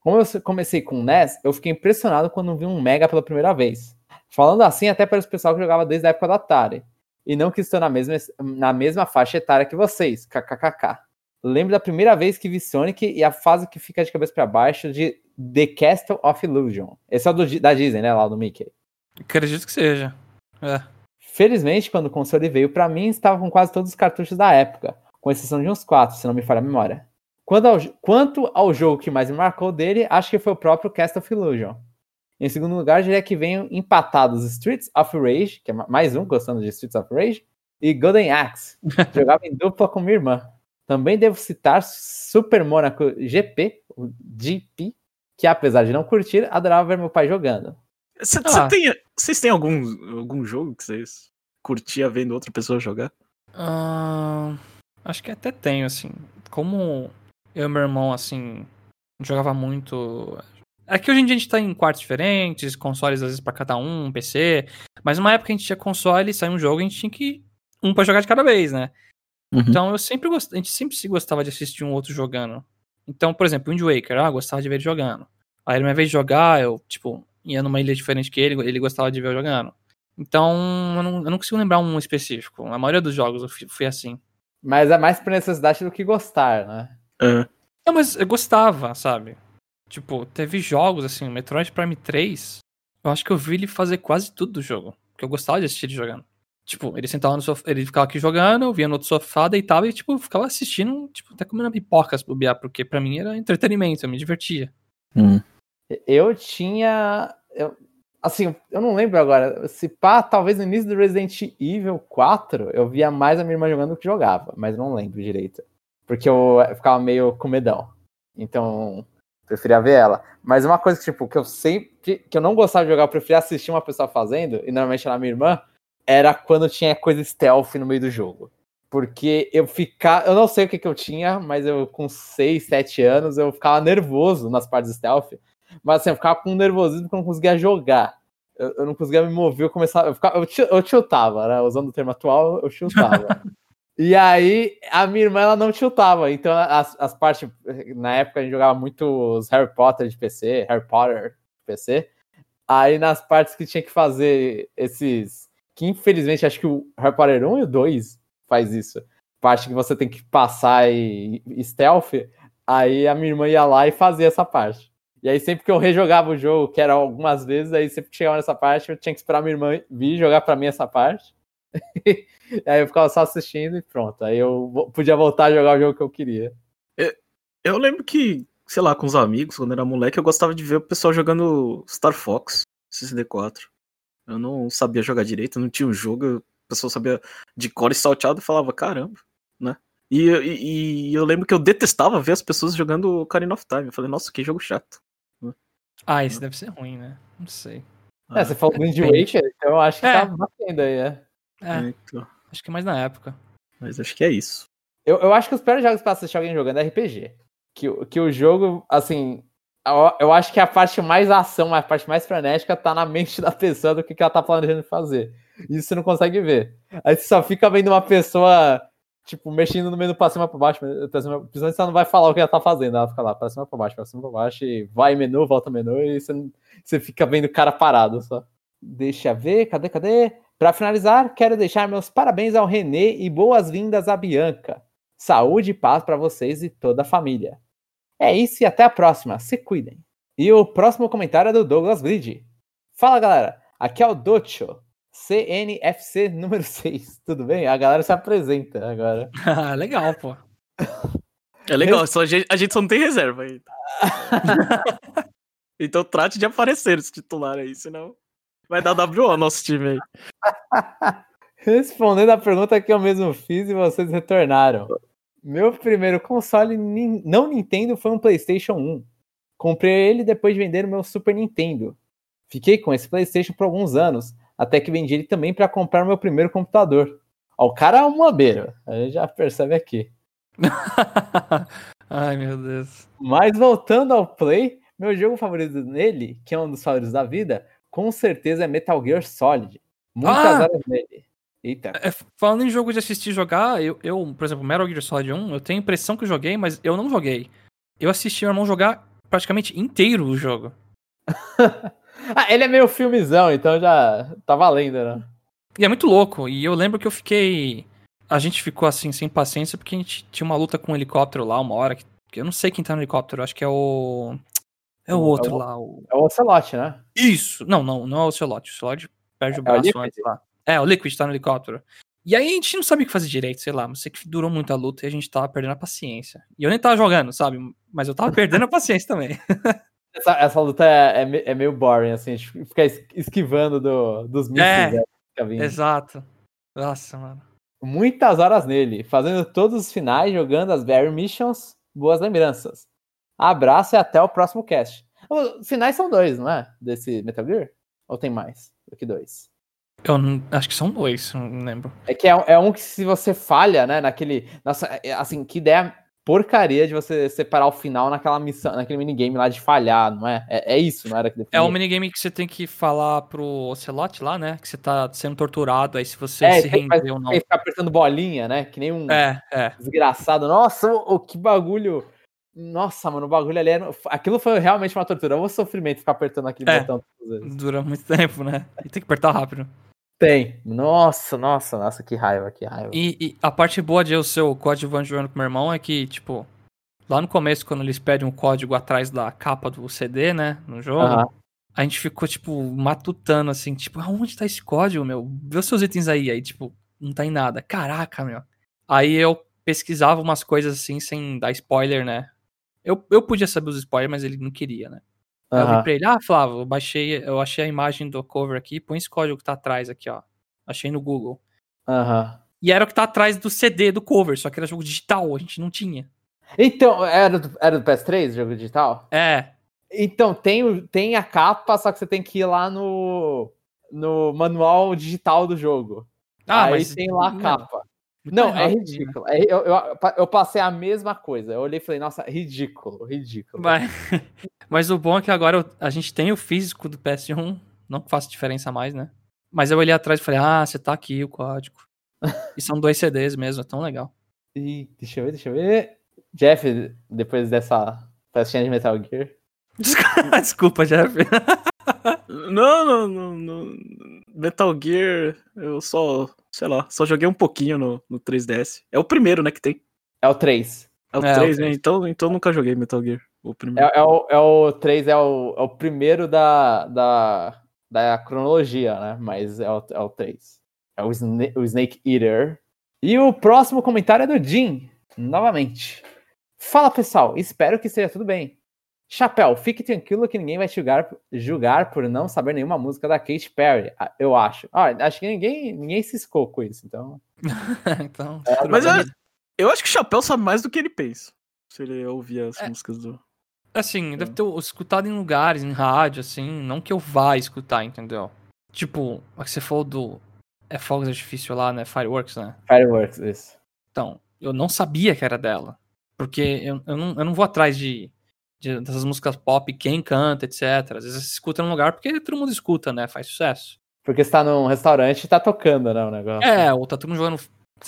Como eu comecei com o NES, eu fiquei impressionado quando vi um Mega pela primeira vez. Falando assim até para os pessoal que jogava desde a época da Atari. E não que estou na mesma, na mesma faixa etária que vocês, kkkk. Lembro da primeira vez que vi Sonic e a fase que fica de cabeça para baixo de The Castle of Illusion. Esse é o do da Disney, né, lá do Mickey. Acredito que seja. É. Felizmente, quando o console veio pra mim, estava com quase todos os cartuchos da época, com exceção de uns quatro, se não me falha a memória. Quanto ao, quanto ao jogo que mais me marcou dele, acho que foi o próprio Cast of Illusion. Em segundo lugar, diria que venho empatados Streets of Rage, que é ma- mais um gostando de Streets of Rage, e Golden Axe. Jogava em dupla com minha irmã. Também devo citar Super Monaco GP, o GP, que apesar de não curtir, adorava ver meu pai jogando. Cê, Ah. cê tem, vocês têm algum, algum jogo que vocês curtia vendo outra pessoa jogar? Ah, acho que até tenho, assim. Como eu e meu irmão, assim, jogava muito. É que hoje em dia a gente tá em quartos diferentes, consoles às vezes pra cada um, PC. Mas numa época a gente tinha console, saiu um jogo, a gente tinha que. Um pra jogar de cada vez, né? Uhum. Então eu sempre gost... a gente sempre se gostava de assistir um outro jogando. Então, por exemplo, Wind Waker, ah, gostava de ver ele jogando. Aí, na vez de jogar, eu, tipo, ia numa ilha diferente que ele, ele gostava de ver eu jogando. Então, eu não, eu não consigo lembrar um específico. A maioria dos jogos eu fui, fui assim. Mas é mais por necessidade do que gostar, né? É. Não, mas eu gostava, sabe? Tipo, teve jogos assim, Metroid Prime 3, eu acho que eu vi ele fazer quase tudo do jogo. Porque eu gostava de assistir ele jogando. Tipo, ele sentava no sofá, ele ficava aqui jogando, eu via no outro sofá, deitava e, tipo, ficava assistindo, tipo, até comendo pipocas pro bobear, porque pra mim era entretenimento, eu me divertia. Hum. Eu tinha. Eu, assim, eu não lembro agora. Se pá, talvez no início do Resident Evil 4, eu via mais a minha irmã jogando do que jogava, mas não lembro direito. Porque eu ficava meio com medão. Então, preferia ver ela. Mas uma coisa que, tipo, que eu sempre. que eu não gostava de jogar, eu preferia assistir uma pessoa fazendo, e normalmente era minha irmã, era quando tinha coisa stealth no meio do jogo. Porque eu ficava. Eu não sei o que, que eu tinha, mas eu com 6, 7 anos eu ficava nervoso nas partes stealth. Mas assim, eu ficava com nervosismo porque eu não conseguia jogar. Eu, eu não conseguia me mover, eu começava. Eu, ficava, eu, eu tiltava, né? Usando o termo atual, eu tiltava. e aí, a minha irmã ela não tiltava. Então, as, as partes. Na época a gente jogava muito os Harry Potter de PC, Harry Potter de PC. Aí nas partes que tinha que fazer esses. Que infelizmente acho que o Harry Potter 1 e o 2 faz isso. Parte que você tem que passar e, e stealth. Aí a minha irmã ia lá e fazia essa parte. E aí, sempre que eu rejogava o jogo, que era algumas vezes, aí sempre que chegava nessa parte, eu tinha que esperar minha irmã vir jogar pra mim essa parte. aí eu ficava só assistindo e pronto. Aí eu podia voltar a jogar o jogo que eu queria. Eu, eu lembro que, sei lá, com os amigos, quando era moleque, eu gostava de ver o pessoal jogando Star Fox, CCD4. Eu não sabia jogar direito, não tinha um jogo, o pessoal sabia de cor e salteado e falava, caramba, né? E, e, e, eu lembro que eu detestava ver as pessoas jogando Ocarina of Time. Eu falei, nossa, que jogo chato. Ah, esse deve ser ruim, né? Não sei. É, você falou do Wind Waker, então eu acho que É. tá batendo aí, é. É, Então, acho que é mais na época. mas acho que é isso. Eu, eu acho que os piores jogos pra assistir alguém jogando é RPG. Que, o- que o jogo, assim, eu, eu acho que a parte mais ação, a parte mais frenética tá na mente da pessoa do que, que ela tá planejando fazer. Isso você não consegue ver. Aí você só fica vendo uma pessoa, tipo, mexendo no menu pra cima pra baixo, pra cima, principalmente você não vai falar o que ela tá fazendo. Ela fica lá, pra cima pra baixo, pra cima pra baixo, e vai menu, volta menu, e você, você fica vendo o cara parado só. Deixa ver, cadê, cadê? Pra finalizar, quero deixar meus parabéns ao Renê e boas-vindas à Bianca. Saúde e paz pra vocês e toda a família. É isso e até a próxima. Se cuidem. E o próximo comentário é do Douglas Bridge. Fala galera, aqui é o Docho, CNFC número 6. Tudo bem? A galera se apresenta agora. Ah, Legal, pô. É legal, só a, gente, a gente só não tem reserva ainda. então trate de aparecer esse titular aí, senão vai dar WO nosso time aí. Respondendo a pergunta que eu mesmo fiz e vocês retornaram. Meu primeiro console não Nintendo foi um PlayStation 1. Comprei ele depois de vender o meu Super Nintendo. Fiquei com esse PlayStation por alguns anos, até que vendi ele também para comprar meu primeiro computador. Ó, o cara é um mobeiro, a gente já percebe aqui. Ai, meu Deus. Mas voltando ao Play, meu jogo favorito nele, que é um dos favoritos da vida, com certeza é Metal Gear Solid. Muitas Ah! horas nele. Eita. É, falando em jogo de assistir jogar, eu, eu, por exemplo, Metal Gear Solid 1, eu tenho a impressão que eu joguei, mas eu não joguei. Eu assisti meu irmão jogar praticamente inteiro o jogo. Ah, ele é meio filmezão, então já tá valendo, né? E é muito louco. E eu lembro que eu fiquei. A gente ficou assim, sem paciência, porque a gente tinha uma luta com um helicóptero lá, uma hora. Que, eu não sei quem tá no helicóptero, acho que é o. É o O- outro é o- lá. O... É o Ocelot, né? Isso! Não, não, não é o Celote. O Celote perde o É o braço Liquid? antes lá. É, o Liquid tá no helicóptero. E aí a gente não sabia o que fazer direito, sei lá. Mas sei que durou muita luta e a gente tava perdendo a paciência. E eu nem tava jogando, sabe? Mas eu tava perdendo a paciência também. Essa, essa luta é, é é meio boring, assim, a gente fica es- esquivando do- dos mísseis. É. né, vindo. Exato. Nossa, mano. Muitas horas nele, fazendo todos os finais, jogando as Barry Missions. Boas lembranças. Abraço e até o próximo cast. Os finais são dois, não é? Desse Metal Gear? Ou tem mais do que dois? Eu não- acho que são dois, não lembro. É que é, um- é um que se você falha, né, naquele... Nossa, é- assim, que ideia porcaria de você separar o final naquela missão, naquele minigame lá de falhar, não é? É, é isso, não era que É o minigame que você tem que falar pro Ocelot lá, né? Que você tá sendo torturado, aí se você É, se tem, render ou tem não. que ficar apertando bolinha, né? Que nem um É, é. desgraçado. Nossa, o, que bagulho. Nossa, mano, o bagulho ali era. Aquilo foi realmente uma tortura. Um sofrimento ficar apertando aquele É. botão. Dura muito tempo, né? E tem que apertar rápido. Tem. Nossa, nossa, nossa, que raiva, que raiva. E, e a parte boa de eu ser o coadjuvante jogando com meu irmão é que, tipo, lá no começo, quando eles pedem um código atrás da capa do CD, né? No jogo, Aham. a gente ficou, tipo, matutando assim, tipo, aonde tá esse código, meu? Vê os seus itens aí. Aí, tipo, não tá em nada. Caraca, meu. Aí eu pesquisava umas coisas assim, sem dar spoiler, né? Eu, eu podia saber os spoilers, mas ele não queria, né? Aí eu vi pra ele, ah, Flávio, eu baixei, eu achei a imagem do cover aqui, põe esse código que tá atrás aqui, ó. Achei no Google. Aham. E era o que tá atrás do CD do cover, só que era jogo digital, a gente não tinha. Então, era do, era do PS3, jogo digital? É, Então, tem, tem a capa, só que você tem que ir lá no, no manual digital do jogo. ah, Aí mas tem lá a capa. Muito Não, é né? ridículo. É- eu, eu, eu passei a mesma coisa. Eu olhei e falei, nossa, ridículo, ridículo. Mas, mas o bom é que agora eu- a gente tem o físico do PS1, não que faça diferença mais, né? Mas eu olhei atrás e falei, ah, você tá aqui o código. E são dois CDs mesmo, é tão legal. Ih, deixa eu ver, deixa eu ver. Jeff, depois dessa festinha de Metal Gear. Desculpa, Jeff. Não, não, não, não. Metal Gear, eu só, sei lá, só joguei um pouquinho no, no 3DS. É o primeiro, né, que tem. É o 3. É o É, o 3, né? 3. Então, então eu nunca joguei Metal Gear. O primeiro. É, é o, é o 3 é o, é o primeiro da, da, da cronologia, né? Mas é o, é o 3. É o, Sna- o Snake Eater. E o próximo comentário é do Jim, novamente. Fala pessoal, espero que esteja tudo bem. Chapéu, fique tranquilo que ninguém vai te julgar, julgar por não saber nenhuma música da Katy Perry, eu acho. Ah, acho que ninguém, ninguém ciscou com isso, então. então, É, Mas é, eu acho que o Chapéu sabe mais do que ele pensa. Se ele ouvir as É. músicas do. Assim, deve ter escutado em lugares, em rádio, assim, não que eu vá escutar, entendeu? Tipo, a que você falou do. É Fogos Artifício lá, né? Fireworks, né? Fireworks, isso. Então, eu não sabia que era dela. Porque eu, eu, não, eu não vou atrás de, de- dessas músicas pop, quem canta, etc. Às vezes você escuta num lugar porque todo mundo escuta, né? Faz sucesso. Porque você tá num restaurante e tá tocando, né, o negócio. É, ou tá todo mundo jogando.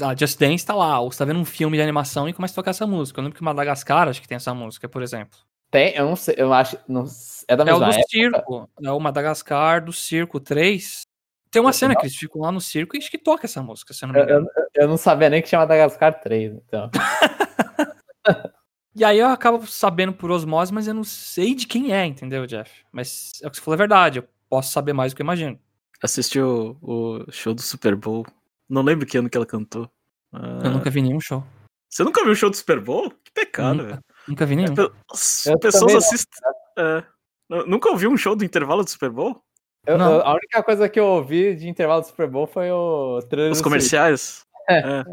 Ah, Just Dance tá lá, ou você tá vendo um filme de animação e começa a tocar essa música. Eu lembro que Madagascar acho que tem essa música, por exemplo. Tem, eu não sei, eu acho. Não, é da É o mesma do época. circo. É o Madagascar do Circo 3. Tem uma Eu- cena não. que eles ficam lá no circo e acho que toca essa música, se eu não me Eu, engano. eu- eu não sabia nem que tinha Madagascar 3, então. E aí eu acabo sabendo por osmose, mas eu não sei de quem é, entendeu, Jeff? Mas é o que você falou é verdade, eu posso saber mais do que eu imagino. Assistiu o, o show do Super Bowl. Não lembro que ano que ela cantou. Ah, Eu nunca vi nenhum show. Você nunca viu o show do Super Bowl? Que pecado, velho. Nunca vi nenhum. Pe- As Eu pessoas assistem. É. Nu- Nunca ouviu um show do intervalo do Super Bowl? Eu- a única coisa que eu ouvi de intervalo do Super Bowl foi o Os comerciais? É. É.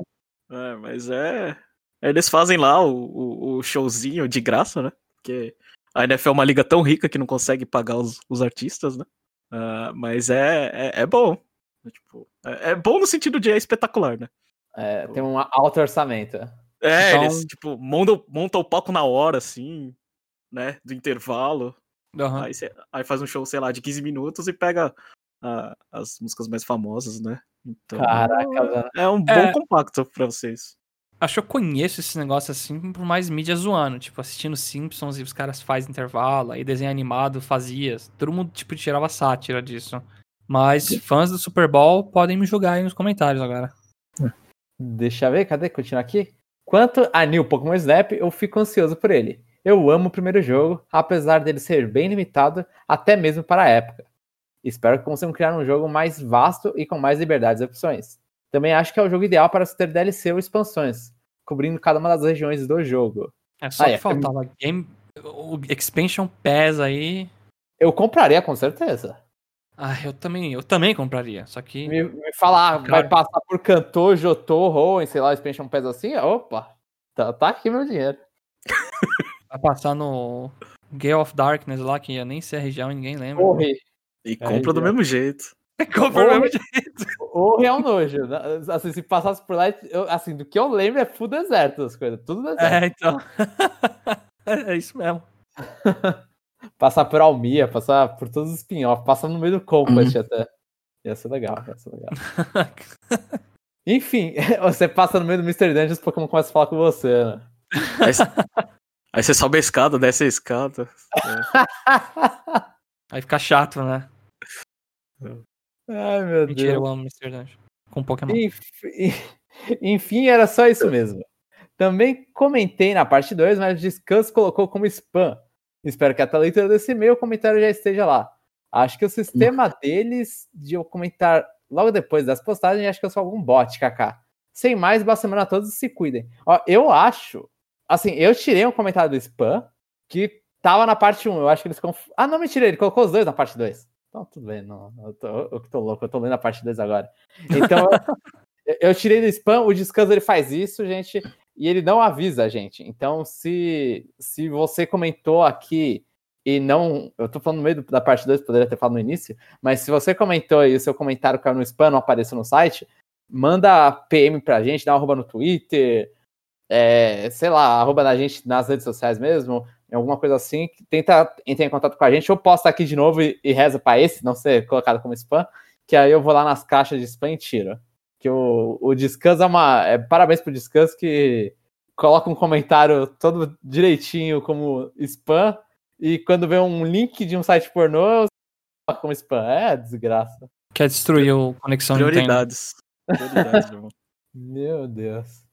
É, mas é. Eles fazem lá o, o, o showzinho de graça, né? Porque a NFL é uma liga tão rica que não consegue pagar os, os artistas, né? Ah, mas é, é, é bom. É, tipo, é, é bom no sentido de é espetacular, né? É, tem um alto orçamento. É, Então- eles, tipo, montam, montam o palco na hora, assim, né? Do intervalo. Aham. Aí, cê- aí faz um show, sei lá, de 15 minutos e pega ah, as músicas mais famosas, né? Então, Caraca, é um bom É. compacto pra vocês. Acho que eu conheço esse negócio assim por mais mídia zoando, tipo, assistindo Simpsons e os caras fazem intervalo, aí desenho animado fazia. Todo mundo, tipo, tirava sátira disso. Mas fãs do Super Bowl podem me julgar aí nos comentários agora. Deixa eu ver, cadê? Continuar aqui. Quanto a New Pokémon Snap, eu fico ansioso por ele. Eu amo o primeiro jogo, apesar dele ser bem limitado, até mesmo para a época. Espero que consigam criar um jogo mais vasto e com mais liberdades e opções. Também acho que é o jogo ideal para se ter DLC ou expansões, cobrindo cada uma das regiões do jogo. É só Ah, que é. faltava game. O Expansion Pass aí. Eu compraria com certeza. Ah, eu também, eu também compraria. Só que. Me, me falar, Cara. vai passar por Cantor, Jotô, Hoenn, sei lá, Expansion Pass assim, opa, tá, tá aqui meu dinheiro. Vai passar no Gale of Darkness lá, que ia nem ser a região e ninguém lembra. Corre. E É, compra do é. mesmo jeito. Compra o Ou- mesmo jeito. Ou real nojo. Assim, se passasse por lá, eu- assim, do que eu lembro é full deserto as coisas. Tudo deserto. É, então. é, é isso mesmo. Passar por Almia, passar por todos os spin-offs, passar no meio do Conquest até. Ia ser legal, ia ser legal. Enfim, você passa no meio do Mr. Dungeon, os Pokémon começam a falar com você, né? Aí, aí você sobe a escada, desce a escada. É. Aí fica chato, né? Ai, meu Mentira, Deus. eu amo Mr. Dungeon. Com Pokémon. Enfim, enfim, era só isso mesmo. Também comentei na parte 2, mas o Descanso colocou como spam. Espero que até a leitura desse e-mail o comentário já esteja lá. Acho que o sistema deles de eu comentar logo depois das postagens, acho que eu sou algum bot, kaká. Sem mais, boa semana a todos e se cuidem. Ó, eu acho, assim, eu tirei um comentário do spam que tava na parte 1. Eu acho que eles conf... Ah, não, mentira, ele colocou os dois na parte 2. Então, tudo bem, não, eu, tô, eu que tô louco, eu tô lendo a parte 2 agora. Então, eu, eu tirei do spam, o descanso ele faz isso, gente, e ele não avisa a gente. Então, se, se você comentou aqui e não. Eu tô falando no meio da parte 2, poderia ter falado no início, mas se você comentou e o seu comentário caiu no spam, não apareceu no site, manda PM pra gente, dá uma arroba no Twitter, é, sei lá, arroba na gente nas redes sociais mesmo, alguma coisa assim, que tenta entrar em contato com a gente, ou posta aqui de novo e, e reza pra esse, não ser colocado como spam, que aí eu vou lá nas caixas de spam e tiro. Que o, o Descanso é uma. É, parabéns pro Descanso que coloca um comentário todo direitinho como spam, e quando vê um link de um site pornô, coloca como spam. É desgraça. Quer destruir o Conexão Nintendo. Prioridades. Prioridades, irmão. Meu Deus.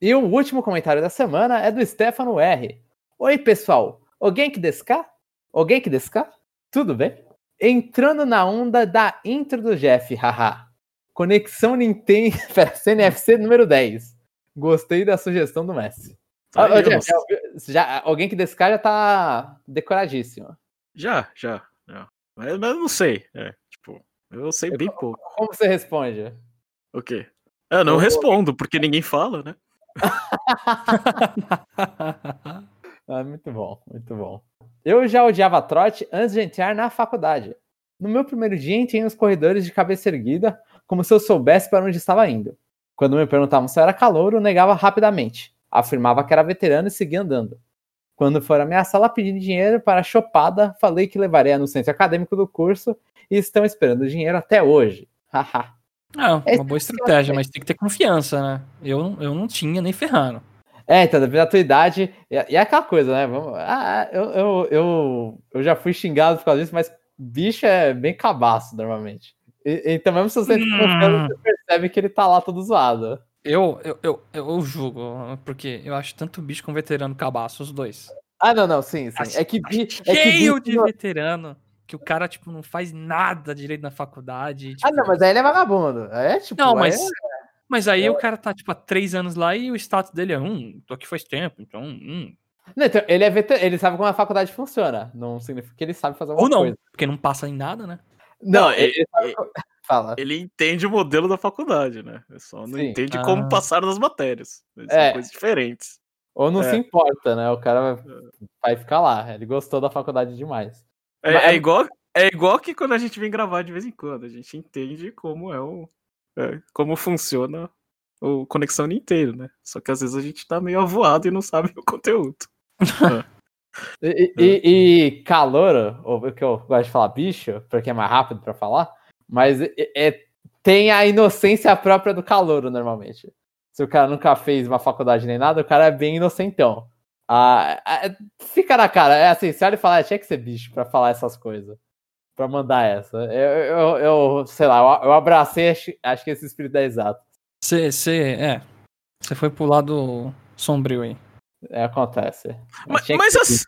E o último comentário da semana é do Stefano R. Oi, pessoal. Alguém que desca? Alguém que desca? Tudo bem? Entrando na onda da intro do Jeff, haha. Conexão Nintendo. CNFC número 10. Gostei da sugestão do Messi. Tá Jeff, já já- alguém que desca já tá decoradíssimo. Já, já, já. Mas, mas eu não sei. É, tipo, eu sei bem pouco. Como você responde? O quê? Eu não Eu- respondo, porque ninguém fala, né? Ah, muito bom, muito bom. Eu já odiava trote antes de entrar na faculdade. No meu primeiro dia, entrei nos corredores de cabeça erguida, como se eu soubesse para onde estava indo. Quando me perguntavam se eu era calouro, eu negava rapidamente. Afirmava que era veterano e seguia andando. Quando foram à minha sala pedindo dinheiro para a chopada, falei que levaria no centro acadêmico do curso e estão esperando dinheiro até hoje. Haha. Não, Esse uma boa é estratégia, mas tem que ter confiança, né? Eu, eu não tinha nem ferrando. É, então, devido à tua idade. E é aquela coisa, né? Vamos, ah, eu, eu, eu, eu já fui xingado por causa disso, mas bicho é bem cabaço normalmente. E- então, mesmo se você Hum. confiança, você percebe que ele tá lá todo zoado. Eu, eu, eu, eu julgo, porque eu acho tanto bicho com veterano cabaço, os dois. Ah, não, não, sim, sim. É que, bi, é que Cheio bicho de veterano, que o cara, tipo, não faz nada direito na faculdade. Ah, tipo- não, mas aí ele é vagabundo. É tipo. Não, mas, é- mas aí o cara tá, tipo, há três anos lá e o status dele é, hum, tô aqui faz tempo, então, hum. Não, então, ele é veter... ele sabe como a faculdade funciona. Não significa que ele sabe fazer alguma Ou não, coisa. porque não passa em nada, né? Não, Não, ele, ele- sabe Fala. Ele entende o modelo da faculdade, né? Ele só não Sim. entende Ah. como passar nas matérias. São É. coisas diferentes. Ou não É. se importa, né? O cara vai, vai ficar lá. Ele gostou da faculdade demais. É, Mas- é igual, é igual que quando a gente vem gravar de vez em quando. A gente entende como é o. é, como funciona o Conexão Nintendo, né? Só que às vezes a gente tá meio avoado e não sabe o conteúdo. E, e, e calor, ou o que eu gosto de falar bicho, porque é mais rápido pra falar, mas é, é- tem a inocência própria do calor normalmente. Se o cara nunca fez uma faculdade nem nada, o cara é bem inocentão. Ah, ah, fica na cara, é assim, se olha e fala, "Ah, tinha que ser bicho pra falar essas coisas. Pra mandar essa. Eu, eu, eu sei lá, eu, abracei, acho, acho que esse espírito é exato. Você, você, é, você foi pro lado sombrio aí. É, acontece. Mas, mas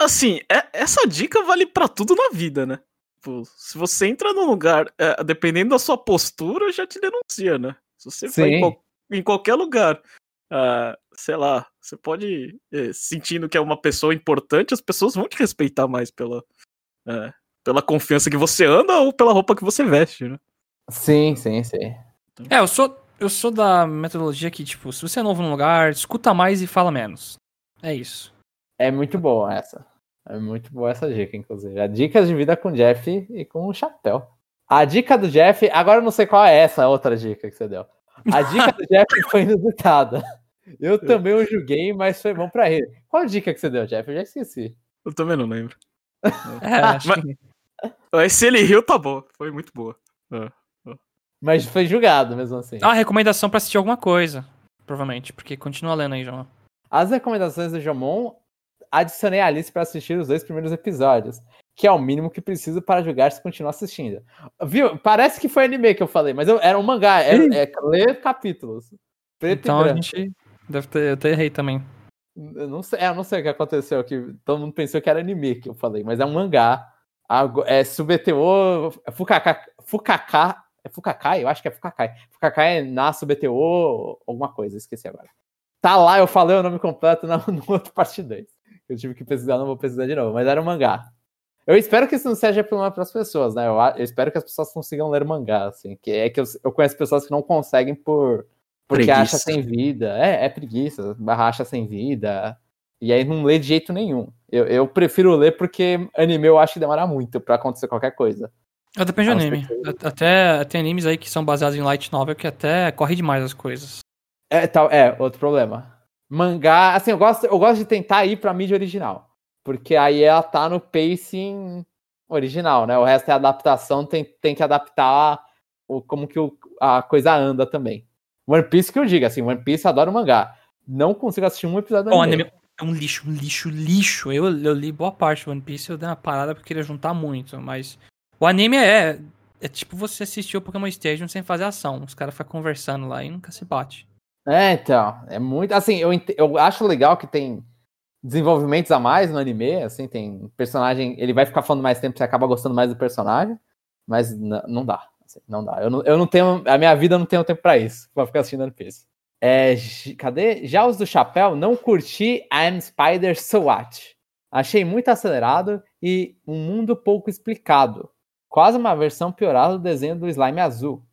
assim, é- essa dica vale pra tudo na vida, né? Tipo, se você entra num lugar, é, dependendo da sua postura, já te denuncia, né? Se você for em, qual- em qualquer lugar, ah, sei lá, você pode é, sentindo que é uma pessoa importante, as pessoas vão te respeitar mais pela, é, pela confiança que você anda ou pela roupa que você veste, né? Sim, sim, sim. É, eu sou, eu sou da metodologia que, tipo, se você é novo no lugar, escuta mais e fala menos. É isso. É muito boa essa. É muito boa essa dica, inclusive. A dicas de vida com o Jeff e com o chapéu. A dica do Jeff, agora eu não sei qual é essa outra dica que você deu. A dica do Jeff foi inusitada. Eu também o julguei, mas foi bom pra ele. Qual a dica que você deu, Jeff? Eu já esqueci. Eu também não lembro. É, acho Mas- que- Mas se ele riu, tá bom. Foi muito boa. É. Mas foi julgado mesmo assim. Ah, recomendação pra assistir alguma coisa. Provavelmente, porque continua lendo aí, João. As recomendações do Jomon, adicionei a lista para assistir os dois primeiros episódios, que é o mínimo que preciso para julgar se continuar assistindo. Viu? Parece que foi anime que eu falei, mas eu- era um mangá, é, é ler capítulos. Preto Então e a gente deve ter, eu até errei também. Eu não sei, é, eu não sei o que aconteceu, que todo mundo pensou que era anime que eu falei, mas é um mangá. É SubTO, Fukaka, Fukaka, é Fukakai? Eu acho que é Fukakai. Fukakai é na SubTO, alguma coisa, esqueci agora. Tá lá, eu falei o nome completo na- no outro parte 2. Eu tive que pesquisar, não vou pesquisar de novo, mas era um mangá. Eu espero que isso não seja problema para as pessoas, né? Eu, eu espero que as pessoas consigam ler mangá, assim. Que é que eu, eu conheço pessoas que não conseguem por porque Preguiça. acha sem vida. É, é preguiça, barra acha sem vida. E aí não lê de jeito nenhum. Eu, eu prefiro ler porque anime eu acho que demora muito pra acontecer qualquer coisa. Ah, Depende do anime. Até tem animes aí que são baseados em light novel que até corre demais as coisas. É, tal, é, outro problema. Mangá, assim, eu gosto, eu gosto de tentar ir pra mídia original. Porque aí ela tá no pacing original, né? O resto é adaptação, tem, tem que adaptar o, como que o- a coisa anda também. One Piece que eu digo, assim, One Piece adoro mangá. Não consigo assistir um episódio do Bom, anime. É um lixo, um lixo, lixo. Eu, eu li boa parte do One Piece, eu dei uma parada porque queria juntar muito, mas o anime é é tipo você assistir o Pokémon Stadium sem fazer ação. Os caras ficam conversando lá e nunca se bate. É, então, é muito. Assim, eu, eu acho legal que tem desenvolvimentos a mais no anime, assim, tem personagem. Ele vai ficar falando mais tempo, você acaba gostando mais do personagem, mas não dá. assim, não dá. Eu não, eu não tenho. A minha vida não tenho tempo pra isso, pra ficar assistindo One Piece. É, cadê? Já os do chapéu, não curti I'm Spider So What. Achei muito acelerado e um mundo pouco explicado. Quase uma versão piorada do desenho do slime azul.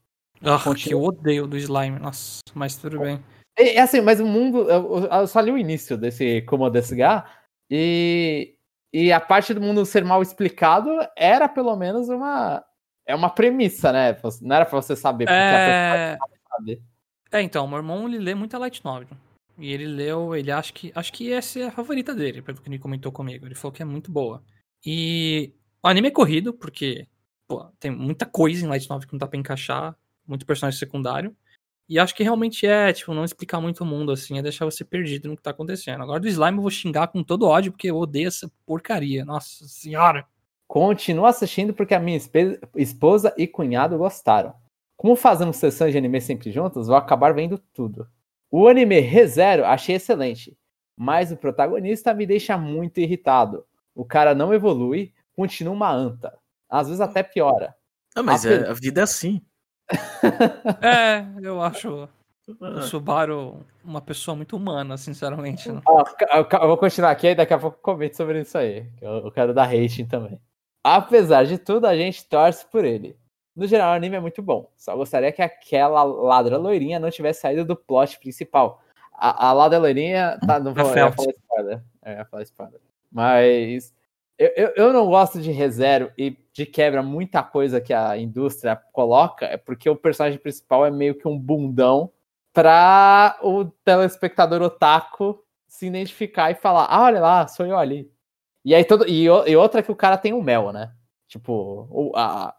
Ah, que eu odeio do slime. Nossa, mas tudo bem. É, é assim, mas o mundo. Eu, eu só li o início desse Como Desga e, e a parte do mundo ser mal explicado era pelo menos uma. É uma premissa, né? Não era pra você saber. Porque a É... pessoa sabe. É, então, meu irmão ele lê muita light novel. E ele leu, ele acha que acho que essa é a favorita dele, pelo que ele comentou comigo. Ele falou que é muito boa. E o anime é corrido, porque pô, tem muita coisa em light novel que não dá pra encaixar, muito personagem secundário. E acho que realmente é, tipo, não explicar muito o mundo assim, é deixar você perdido no que tá acontecendo. Agora do slime eu vou xingar com todo ódio, porque eu odeio essa porcaria. Nossa senhora. Continuo assistindo porque a minha esposa e cunhado gostaram. Como fazemos sessões de anime sempre juntos, vou acabar vendo tudo. O anime ReZero achei excelente, mas o protagonista me deixa muito irritado. O cara não evolui, continua uma anta. Às vezes até piora. Ah, mas Apenas- é, a vida é assim. É, eu acho o Ah, Subaru uma pessoa muito humana, sinceramente. né? Ca- eu vou continuar aqui e daqui a pouco eu comento sobre isso aí. eu quero dar rating também. Apesar de tudo, a gente torce por ele. No geral, o anime é muito bom. Só gostaria que aquela ladra loirinha não tivesse saído do plot principal. A, a ladra loirinha. Tá, não vou falar spoiler. É, Eu ia falar spoiler. Mas. Eu, eu, eu não gosto de ReZero e de quebra muita coisa que a indústria coloca, é porque o personagem principal é meio que um bundão pra o telespectador otaku se identificar e falar, ah, olha lá, sou eu ali. E aí todo e, e outra que o cara tem o mel, né? Tipo, o, a-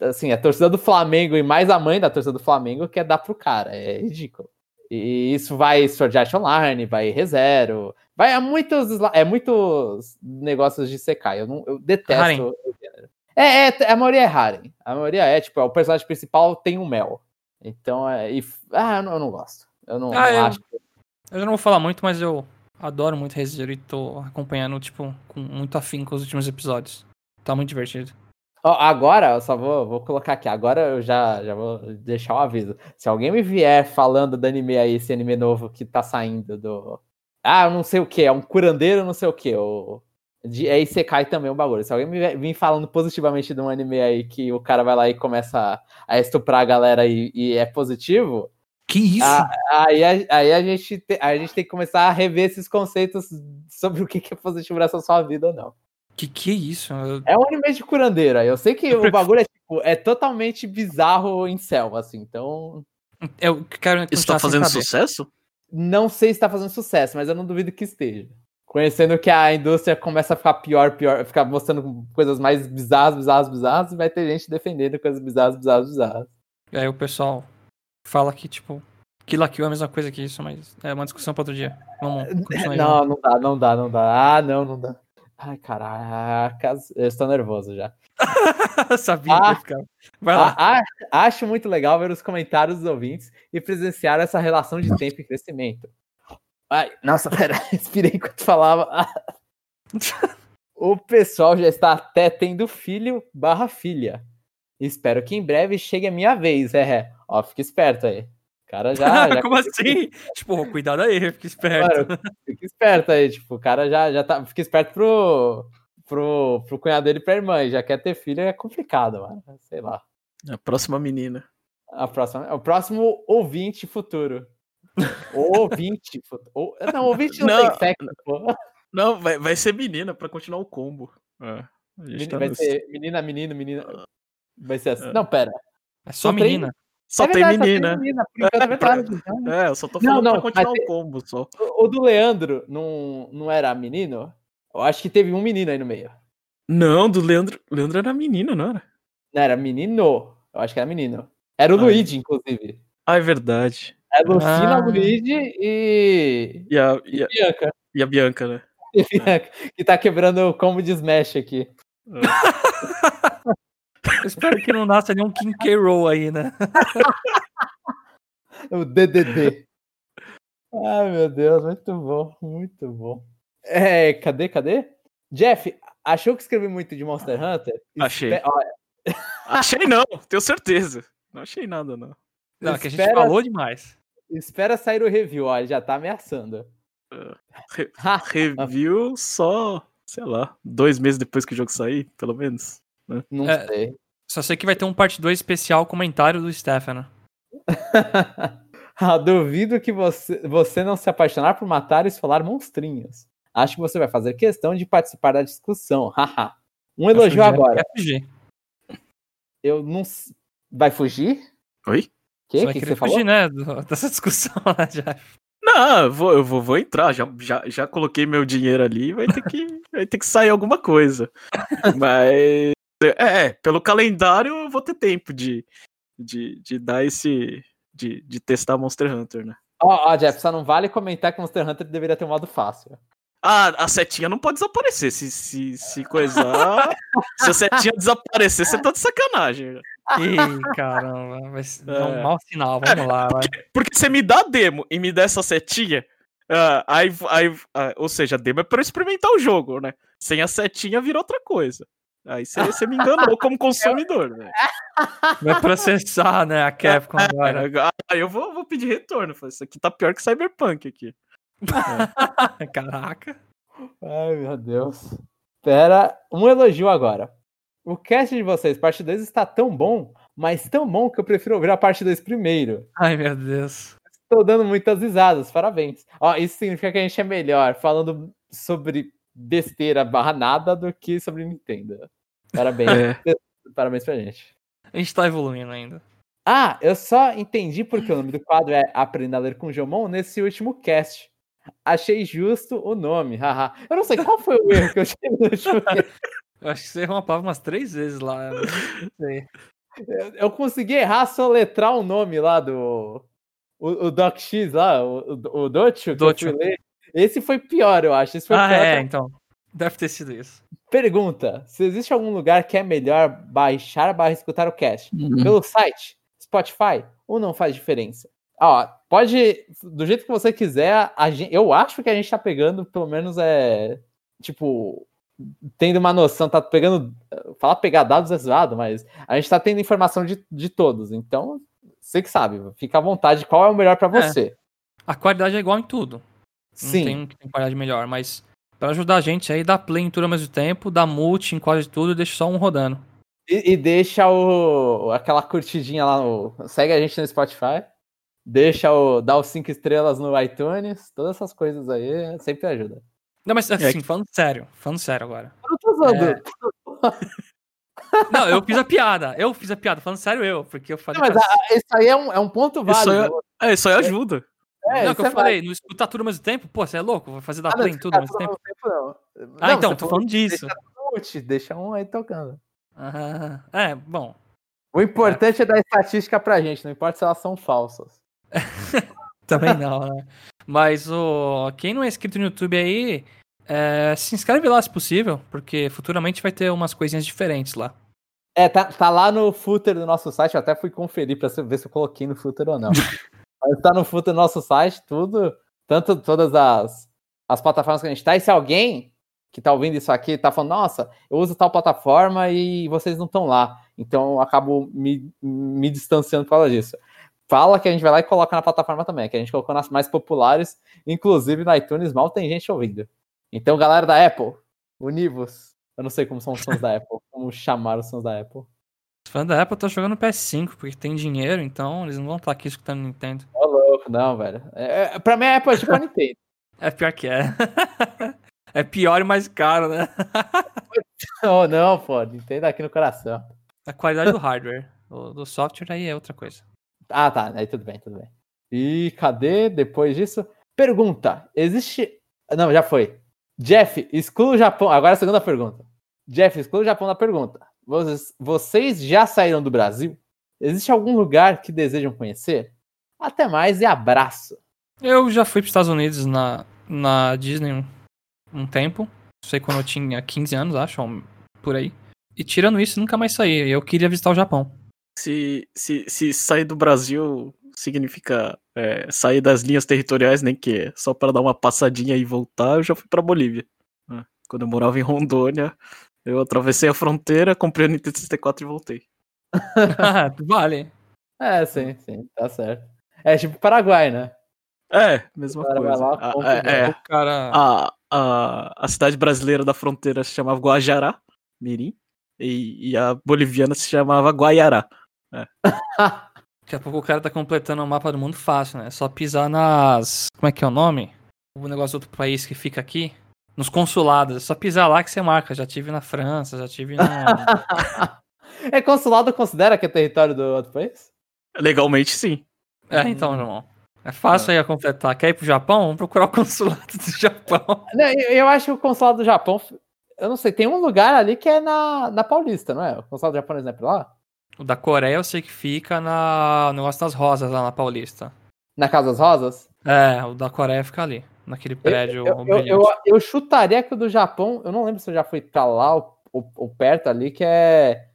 assim, a torcida do Flamengo e mais a mãe da torcida do Flamengo quer dar pro cara, é ridículo. E isso vai Sword Art Online, vai ReZero, vai a muitos é muitos negócios de Sekai. Eu não eu detesto gênero. É, é, a maioria é Harem. A maioria é, tipo, o personagem principal tem um mel. Então, é, e, ah, eu não, eu não gosto. Eu não, Ah, não eu- acho. Eu já não vou falar muito, mas eu adoro muito ReZero e tô acompanhando, tipo, com muito afinco os últimos episódios. Tá muito divertido. Agora, eu só vou, vou colocar aqui. Agora eu já, já vou deixar o aviso. Se alguém me vier falando do anime aí, esse anime novo que tá saindo do. Ah, eu não sei o que, é um curandeiro, não sei o que. O... De, é Isekai também o bagulho. Se alguém me vir falando positivamente de um anime aí que o cara vai lá e começa a, estuprar a galera e, e é positivo, Que isso? Aí, a, aí a, gente te- aí a gente tem que começar a rever esses conceitos sobre o que é positivo nessa sua vida ou não. Que que é isso? Eu- É um anime de curandeira. Eu sei que Eu o prefiro- bagulho é tipo é totalmente bizarro em céu, assim. Então, Eu quero Isso tá sem fazendo sucesso? não sei se tá fazendo sucesso, mas eu não duvido que esteja. Conhecendo que a indústria começa a ficar pior, pior, ficar mostrando coisas mais bizarras, bizarras, bizarras, e vai ter gente defendendo coisas bizarras, bizarras, bizarras. E aí o pessoal fala que, tipo, Kill la Kill é a mesma coisa que isso, mas é uma discussão pra outro dia. Vamos continuar aí. Não, não dá, não dá, não dá. Ah, não, não dá. Ai, caracas, eu estou nervoso já. Sabia Ah. que ia ficar. Vai lá. A- a- acho muito legal ver os comentários dos ouvintes e presenciar essa relação de tempo e crescimento. Ai, nossa, pera, respirei enquanto falava. o pessoal já está até tendo filho barra filha. Espero que em breve chegue a minha vez. É, é. Ó, fica esperto aí. O cara já. já Como assim? tipo, cuidado aí, fica esperto. Mano, fica esperto aí, tipo, o cara já, já tá. Fica esperto pro, pro, pro cunhado dele e pra irmã. E já quer ter filho, é complicado, mano. Sei lá. A próxima menina. A próxima, o próximo ouvinte futuro. ouvinte futuro. Ou- Não, ouvinte não, Não, tem sexo, pô. Não, vai, vai ser menina pra continuar o combo. É, a gente tá Vai nesse- ser menina, menino, menina. Vai ser assim. É. Não, pera. É só Só tem- menina. Só É tem verdade, menina. Por enquanto é É, verdade. então. É, eu só tô Não, falando não, pra continuar o combo só. O, o do Leandro não, não era menino? Eu acho que teve um menino aí no meio. Não, do Leandro. Leandro era menina, não era? Não, era menino. Eu acho que era menino. Era o Ah, Luigi, inclusive. Ah, é verdade. É Lucina, Ah. Luigi e. E a, e a, Bianca. e a Bianca, né? E Bianca, que tá quebrando o combo de Smash aqui. Eu espero que não nasça nenhum King K. Rool aí, né? O DDD. Ai, meu Deus, muito bom, muito bom. É, cadê, cadê? Jeff, achou que escrevi muito de Monster Hunter? Achei. Espe- Achei não, tenho certeza. Não achei nada, não. Não, que a gente Espera- falou demais. espera sair o review, ó, ele já tá ameaçando. Re- Ha, Review só, sei lá, dois meses depois que o jogo sair, pelo menos. não É. sei. Só sei que vai ter um parte 2 especial comentário do Stefano. Ah, duvido que você, você não se apaixonar por matar e esfolar monstrinhos. Acho que você vai fazer questão de participar da discussão. Haha. um elogio agora. FG. Eu não. Vai fugir? Oi? Que, Você vai que querer você falou? fugir, né? do- dessa discussão, né, Jeff? Não, eu vou, eu vou, vou entrar, já, já, já coloquei meu dinheiro ali, vai ter que, vai ter que sair alguma coisa. Mas, é, é, pelo calendário eu vou ter tempo de, de, de dar esse, de, de testar Monster Hunter, né? Ó, ó, Jeff, só não vale comentar que Monster Hunter deveria ter um modo fácil. Ah, a setinha não pode desaparecer, se, se, se coisar, se a setinha desaparecer, você tá de sacanagem. Ih, caramba. Vai ser É. um mau sinal. Vamos lá, vai. Porque você me dá a demo e me dá essa setinha, ah, aí, aí, ah, ou seja, a demo é pra eu experimentar o jogo, né? Sem a setinha vira outra coisa. Aí você, você me enganou como consumidor, velho. Vai processar, né, a Capcom agora. Aí eu vou, vou pedir retorno. Falei, isso aqui tá pior que Cyberpunk aqui. Caraca. Ai, meu Deus. Pera, um elogio agora. O cast de vocês, parte 2, está tão bom, mas tão bom que eu prefiro ouvir a parte 2 primeiro. Ai, meu Deus. Estou dando muitas risadas, parabéns. Ó, isso significa que a gente é melhor falando sobre besteira barra nada do que sobre Nintendo. Parabéns. É. Parabéns pra gente. A gente tá evoluindo ainda. Ah, eu só entendi porque o nome do quadro é Aprenda a Ler com Jomon nesse último cast. Achei justo o nome, haha. Eu não sei qual foi o erro que eu tive no último cast. Eu acho que você errou uma palavra umas três vezes lá. Não sei. Eu, eu consegui errar soletrar o nome lá do. O, o Doc X lá, o, o, o Docho, que eu fui ler. Esse foi pior, eu acho. Esse foi Ah, pior. é, então. Deve ter sido isso. Pergunta: se existe algum lugar que é melhor baixar barra escutar o cast? Pelo site, Spotify, ou não faz diferença? Ó, pode, do jeito que você quiser, a gen- eu acho que a gente tá pegando, pelo menos é, tipo, tendo uma noção, tá pegando, falar pegar dados é zoado, mas a gente tá tendo informação de, de todos, então, você que sabe, fica à vontade, qual é o melhor pra É. você? A qualidade é igual em tudo. Não Sim, tem um que tem qualidade melhor, mas pra ajudar a gente aí, dá play em tudo ao mesmo tempo, dá multi em quase tudo e deixa só um rodando. e, e deixa o, aquela curtidinha lá, no, segue a gente no Spotify, deixa o, dá os cinco estrelas no iTunes, todas essas coisas aí, sempre ajuda. Não, mas assim, que- falando sério, falando sério agora. Eu não tô zoando. É. Não, eu fiz a piada. Eu fiz a piada, falando sério eu, porque eu falei. Não, mas pra- a- isso aí é um, é um ponto Isso aí válido. É, isso aí ajuda. É, não, que eu é falei, não escutar tudo ao mesmo tempo? Pô, você é louco? Vai fazer da Ah, play em tudo ao mesmo tempo? tempo, não. Ah, Não, então, tô falando disso. mute, deixa um aí tocando. Ah, é, bom. O importante é. dar estatística pra gente, não importa se elas são falsas. Também não, né? Mas o quem não é inscrito no YouTube aí, é, se inscreve lá se possível, porque futuramente vai ter umas coisinhas diferentes lá. É, tá, tá lá no footer do nosso site, eu até fui conferir pra ver se eu coloquei no footer ou não. Mas tá no footer do nosso site, tudo, tanto todas as, as plataformas que a gente tá. E se alguém que tá ouvindo isso aqui tá falando, nossa, eu uso tal plataforma e vocês não estão lá, então eu acabo me, me distanciando por causa disso. Fala que a gente vai lá e coloca na plataforma também, que a gente colocou nas mais populares, inclusive no iTunes mal tem gente ouvindo. Então, galera da Apple, univos. Eu não sei como são os sons da Apple, como chamar os sons da Apple. Os fãs da Apple estão jogando PS5, porque tem dinheiro, então eles não vão estar aqui escutando Nintendo. Ô, louco, não, velho. É, é, pra mim, a Apple é tipo a Nintendo. É pior que é. é pior e mais caro, né? oh, não, pô, Nintendo aqui no coração. A qualidade do hardware. O do software aí é outra coisa. Ah, tá, aí tudo bem, tudo bem. E cadê, depois disso? Pergunta, existe... Não, já foi. Jeff, exclua o Japão. Agora a segunda pergunta. Jeff, exclua o Japão na pergunta. Vocês, vocês já saíram do Brasil? Existe algum lugar que desejam conhecer? Até mais e abraço. Eu já fui para os Estados Unidos na, na Disney um, um tempo. Não sei quando eu tinha 15 anos, acho, ou por aí. E tirando isso, nunca mais saí. Eu queria visitar o Japão. Se, se, se sair do Brasil significa é, sair das linhas territoriais, nem que é só para dar uma passadinha e voltar, eu já fui pra Bolívia. né? Quando eu morava em Rondônia, eu atravessei a fronteira, comprei o Nintendo 64 e voltei. vale. É, sim, sim, tá certo. É tipo Paraguai, né? É, mesma O cara coisa. lá, A- compra é, O cara. a, a, a cidade brasileira da fronteira se chamava Guajará, Mirim, e, e a boliviana se chamava Guaiará. Daqui a pouco o cara tá completando o mapa do mundo fácil, né? É só pisar nas. Como é que é o nome? O negócio do outro país que fica aqui. Nos consulados. É só pisar lá que você marca. Já tive na França, já tive no. é consulado considera que é território do outro país? Legalmente, sim. é, então, irmão. É fácil aí a completar. Quer ir pro Japão? Vamos procurar o consulado do Japão. Eu, eu acho que o consulado do Japão. Eu não sei, tem um lugar ali que é na, na Paulista, não é? O consulado japonês não é pra lá? O da Coreia eu sei que fica na... no negócio das rosas lá na Paulista. Na Casa das Rosas? É, o da Coreia fica ali. Naquele prédio Eu, eu, eu, eu chutaria que o do Japão, eu não lembro se eu já fui pra lá ou, ou- ou perto ali, que é.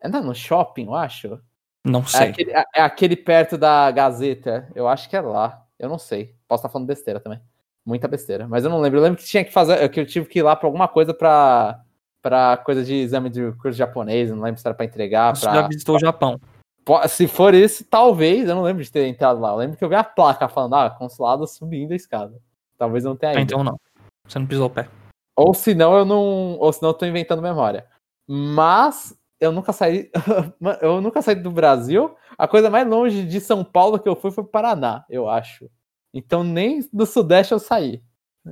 É no shopping, eu acho. Não É sei. aquele, é- é aquele perto da Gazeta. Eu acho que é lá. Eu não sei. Posso estar falando besteira também. Muita besteira. Mas eu não lembro. Eu lembro que tinha que fazer. Que eu tive que ir lá pra alguma coisa pra. Pra coisa de exame de curso japonês. Não lembro se era pra entregar. Você Pra... já visitou o Japão. Se for isso, talvez. Eu não lembro de ter entrado lá. Eu lembro que eu vi a placa falando, ah, consulado subindo a escada. Talvez eu não tenha Ah, ido. então não. Você não pisou o pé. Ou senão eu não. Ou senão eu tô inventando memória. Mas eu nunca saí. eu nunca saí do Brasil. A coisa mais longe de São Paulo que eu fui foi Paraná, eu acho. Então nem do Sudeste eu saí.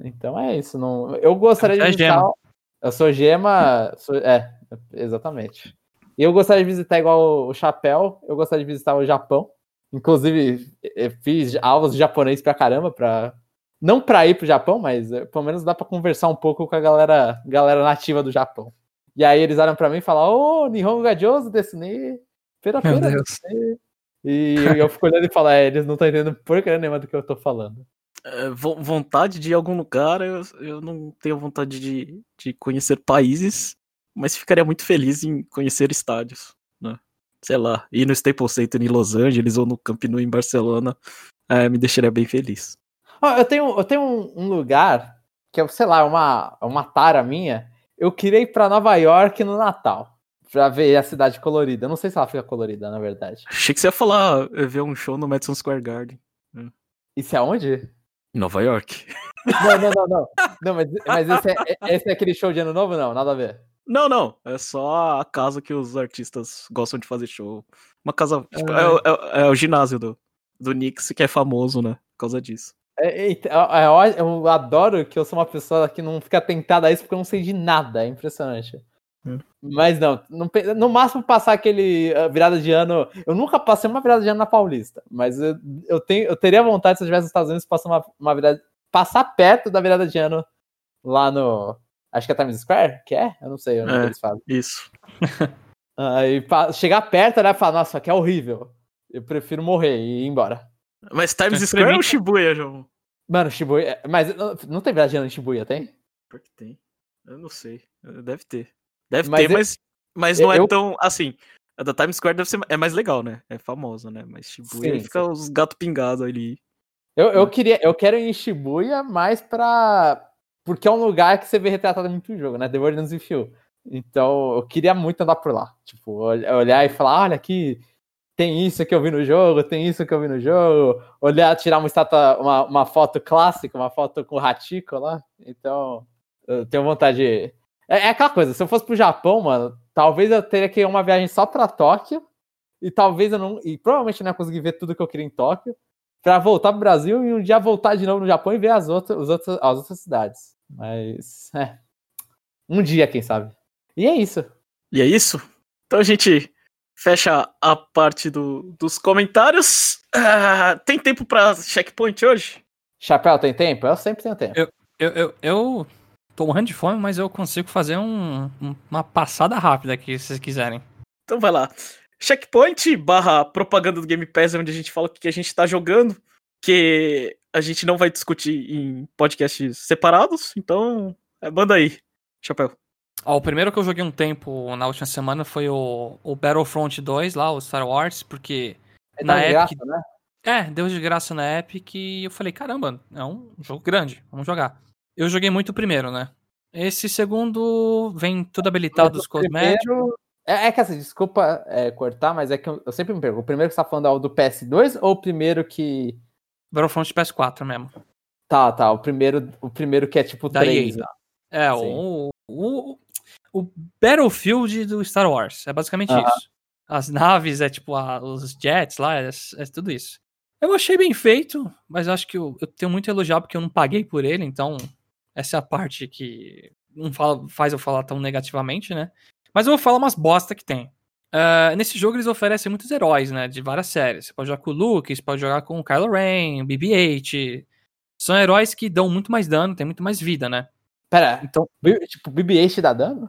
Então é isso. Não... Eu gostaria é de visitar. gema. Eu sou gema. sou- É, exatamente. E eu gostaria de visitar igual o Chapéu. Eu gostaria de visitar o Japão. Inclusive, eu fiz aulas de japonês pra caramba, pra, não pra ir pro Japão, mas eh, pelo menos dá pra conversar um pouco com a galera, galera nativa do Japão. E aí eles olham pra mim e falam, ô, Nihongo ga Josu desu ne, pera Meu pera Deus. desu ne." E eu fico olhando e falo, é, eles não estão entendendo porcaria nenhuma do que eu tô falando. É, vo- vontade de ir a algum lugar, eu, eu não tenho vontade de, de conhecer países, mas ficaria muito feliz em conhecer estádios, né? Sei lá, ir no Staples Center em Los Angeles ou no Camp Nou em Barcelona, é, me deixaria bem feliz. Eu tenho, eu tenho um, um lugar que é, sei lá, uma, uma tara minha. Eu queria ir pra Nova York no Natal. Pra ver a cidade colorida. Eu não sei se ela fica colorida, na verdade. Achei que você ia falar, eh, ver um show no Madison Square Garden, Isso é onde? Nova York. Não, não, não, não. Não, mas, mas esse, é, esse é aquele show de ano novo? Não, nada a ver. Não, não, é só a casa que os artistas gostam de fazer show. Uma casa, tipo, Ah. é, o- é- é o ginásio do, do Knicks, que é famoso, né, por causa disso. É, eita, é, ó, eu adoro que eu sou uma pessoa que não fica tentada a isso porque eu não sei de nada. É impressionante. Hum. Mas não, no máximo passar aquele ah, virada de ano. Eu nunca passei uma virada de ano na Paulista, mas eu, eu, tenho, eu teria vontade, se eu estivesse nos Estados Unidos, passar uma, uma virada. Passar perto da virada de ano lá no. Acho que é Times Square? Que é? Eu não sei onde É. que eles falam. Isso. Aí pa- chegar perto, né? Falar, nossa, aqui é horrível. Eu prefiro morrer e ir embora. Mas Times Então Square ou. Shibuya, João? Mano, Shibuya. Mas não, não tem ano em Shibuya, tem? Pior que tem. Eu não sei. Deve ter. Deve Mas ter, eu- mas, mas não é eu- tão. Assim, a da Times Square deve ser é mais legal, né? É famosa, né? Mas Shibuya Sim, fica os gatos pingados ali. Eu, eu Hum. queria, eu quero ir em Shibuya mais pra. Porque é um lugar que você vê retratado muito o jogo, né? The World Ends With You. Então, eu queria muito andar por lá. Tipo, ol- olhar e falar, olha aqui, tem isso que eu vi no jogo, tem isso que eu vi no jogo. Olhar, tirar uma estátua, uma, uma foto clássica, uma foto com o Hachiko lá. Então, eu tenho vontade de. É, é aquela coisa, se eu fosse pro Japão, mano, talvez eu teria que ir uma viagem só pra Tóquio. E talvez eu não. E provavelmente não ia conseguir ver tudo que eu queria em Tóquio pra voltar pro Brasil e um dia voltar de novo no Japão e ver as outras, os outros, as outras cidades. Mas, é. Um dia, quem sabe. E é isso. E é isso? Então gente fecha a parte do, dos comentários. Ah, tem tempo pra checkpoint hoje? Chapéu, tem tempo? Eu sempre tenho tempo. Eu, eu, eu tô morrendo de fome, mas eu consigo fazer um- um- uma passada rápida aqui, se vocês quiserem. Então vai lá. Checkpoint barra propaganda do Game Pass, é onde a gente fala o que a gente tá jogando, que a gente não vai discutir em podcasts separados, então é, manda aí, Chapéu. Ó, o primeiro que eu joguei um tempo na última semana foi o, o Battlefront 2 lá, o Star Wars, porque É Na Epic- graça, né? É, deu de graça na Epic e eu falei, caramba, é um jogo grande, vamos jogar. Eu joguei muito o primeiro, né? Esse segundo vem tudo habilitado os O cosméticos. primeiro- É, é que assim, desculpa é, cortar, mas é que eu, eu sempre me pergunto: o primeiro que você tá falando é o do PS2 ou o primeiro que. Battlefront PS4 mesmo. Tá, tá. O primeiro, o primeiro que é tipo Da 3. EA. É, o, o, o Battlefield do Star Wars. É basicamente isso. As naves, é tipo a- os jets lá, é, é tudo isso. Eu achei bem feito, mas acho que eu, eu tenho muito a elogiar porque eu não paguei por ele, então essa é a parte que não fala- faz eu falar tão negativamente, né? Mas eu vou falar umas bosta que tem. Ah, nesse jogo eles oferecem muitos heróis, né? De várias séries. Você pode jogar com o Luke, você pode jogar com o Kylo Ren, o BB-8. São heróis que dão muito mais dano, tem muito mais vida, né? Pera, Então, tipo, BB-8 dá dano?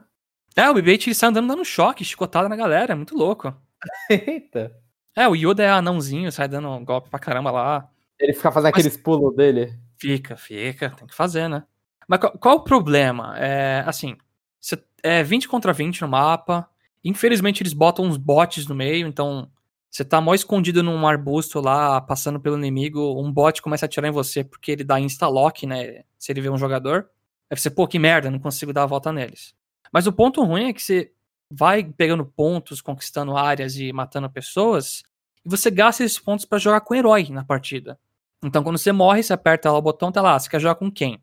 É, o BB-8 ele sai andando dando choque, chicotada na galera, é muito louco. Eita. É, o Yoda é anãozinho, sai dando golpe pra caramba lá. Ele fica fazendo Mas- aqueles pulos dele. Fica, fica, tem que fazer, né? Mas qual, qual o problema? É, assim, cê- é 20 contra 20 no mapa. Infelizmente eles botam uns bots no meio, então você tá mó escondido num arbusto lá, passando pelo inimigo, um bot começa a atirar em você porque ele dá insta-lock, né? Se ele vê um jogador. Aí você, pô, que merda, não consigo dar a volta neles. Mas o ponto ruim é que você vai pegando pontos, conquistando áreas e matando pessoas, e você gasta esses pontos pra jogar com herói na partida. Então, quando você morre, você aperta lá o botão, tá lá, você quer jogar com quem?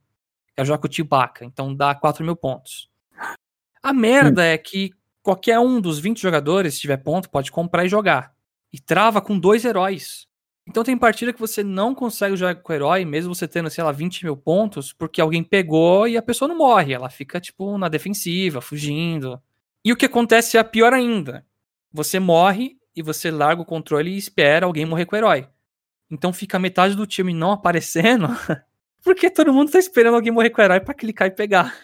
Quer jogar com o Chewbacca, então dá 4 mil pontos. A merda é que qualquer um dos 20 jogadores, se tiver ponto, pode comprar e jogar. E trava com dois heróis. Então tem partida que você não consegue jogar com o herói, mesmo você tendo, sei lá, 20 mil pontos, porque alguém pegou e a pessoa não morre. Ela fica, tipo, na defensiva, fugindo. E o que acontece é pior ainda. Você morre e você larga o controle e espera alguém morrer com o herói. Então fica metade do time não aparecendo, porque todo mundo tá esperando alguém morrer com o herói pra clicar e pegar.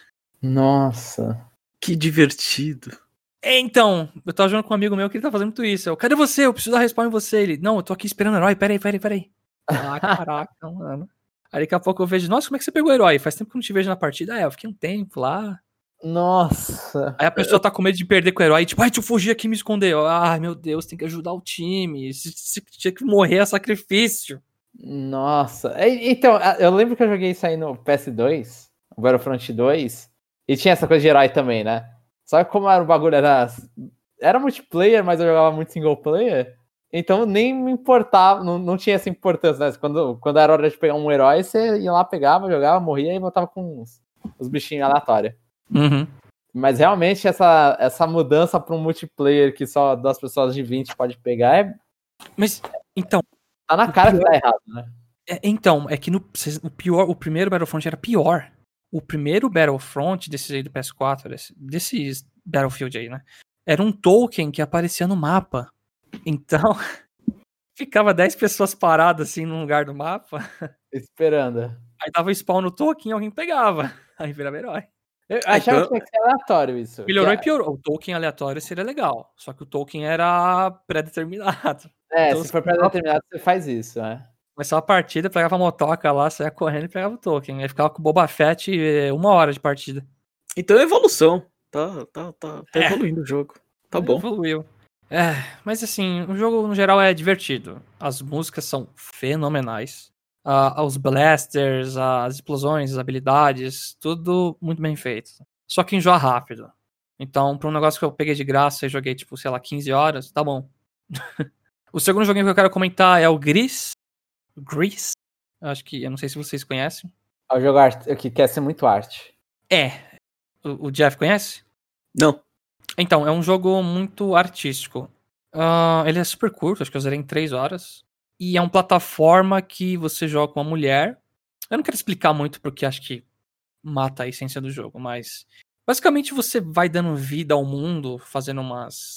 Nossa. Que divertido. É, Então, eu tava jogando com um amigo meu que ele tá fazendo muito isso. Eu, cadê você? Eu preciso dar respawn em você. Ele, não, eu tô aqui esperando o herói, peraí, peraí, peraí. Ah, caraca, mano. Aí daqui a pouco eu vejo, nossa, como é que você pegou o herói? Faz tempo que eu não te vejo na partida. É, eu fiquei um tempo lá. Nossa. Aí a pessoa tá com medo de perder com o herói, tipo, ai, deixa eu fugir aqui e me esconder. Ai, meu Deus, tem que ajudar o time. Se, se tinha que morrer é sacrifício. Nossa. E- Então, a- eu lembro que eu joguei isso aí no PS2, o Battlefront 2, e tinha essa coisa de herói também, né? Só que como era o bagulho, era, era multiplayer, mas eu jogava muito single player, então nem me importava, não, não tinha essa importância, né? Quando, quando era hora de pegar um herói, você ia lá, pegava, jogava, morria e voltava com os, os bichinhos aleatórios. Uhum. Mas realmente essa, essa mudança para um multiplayer que só duas pessoas de 20 pode pegar é, Mas, então, tá na cara que tá errado, né? É, então, é que no, o pior, o primeiro Battlefront era pior. O primeiro Battlefront desses aí do PS4, desse- desses Battlefield aí, né? Era um token que aparecia no mapa. Então, ficava 10 pessoas paradas assim num lugar do mapa. Esperando. Aí dava spawn no token e alguém pegava. Aí virava herói. Eu achava que tinha que ser aleatório isso. Melhorou e piorou. O token aleatório seria legal. Só que o token era pré-determinado. É, Então, se for pra determinado, você faz isso, né? Começava a partida, pegava a motoca lá, saia correndo e pegava o token. Aí ficava com o Boba Fett eh, uma hora de partida. Então é evolução. Tá, tá, tá, tá É. evoluindo o jogo. Tá bom. Evoluiu. É, mas assim, o jogo no geral é divertido. As músicas são fenomenais. Ah, os blasters, as explosões, as habilidades, tudo muito bem feito. Só que enjoa rápido. Então, pra um negócio que eu peguei de graça e joguei, tipo, sei lá, 15 horas, tá bom. o segundo joguinho que eu quero comentar é o Gris. Gris? Eu Acho que, eu não sei se vocês conhecem. O jogo art- que quer ser muito arte. É. O, o Jeff conhece? Não. Então, é um jogo muito artístico. Ah, ele é super curto, acho que eu zerei em 3 horas. E é uma plataforma que você joga com uma mulher. Eu não quero explicar muito porque acho que mata a essência do jogo, mas basicamente você vai dando vida ao mundo, fazendo umas.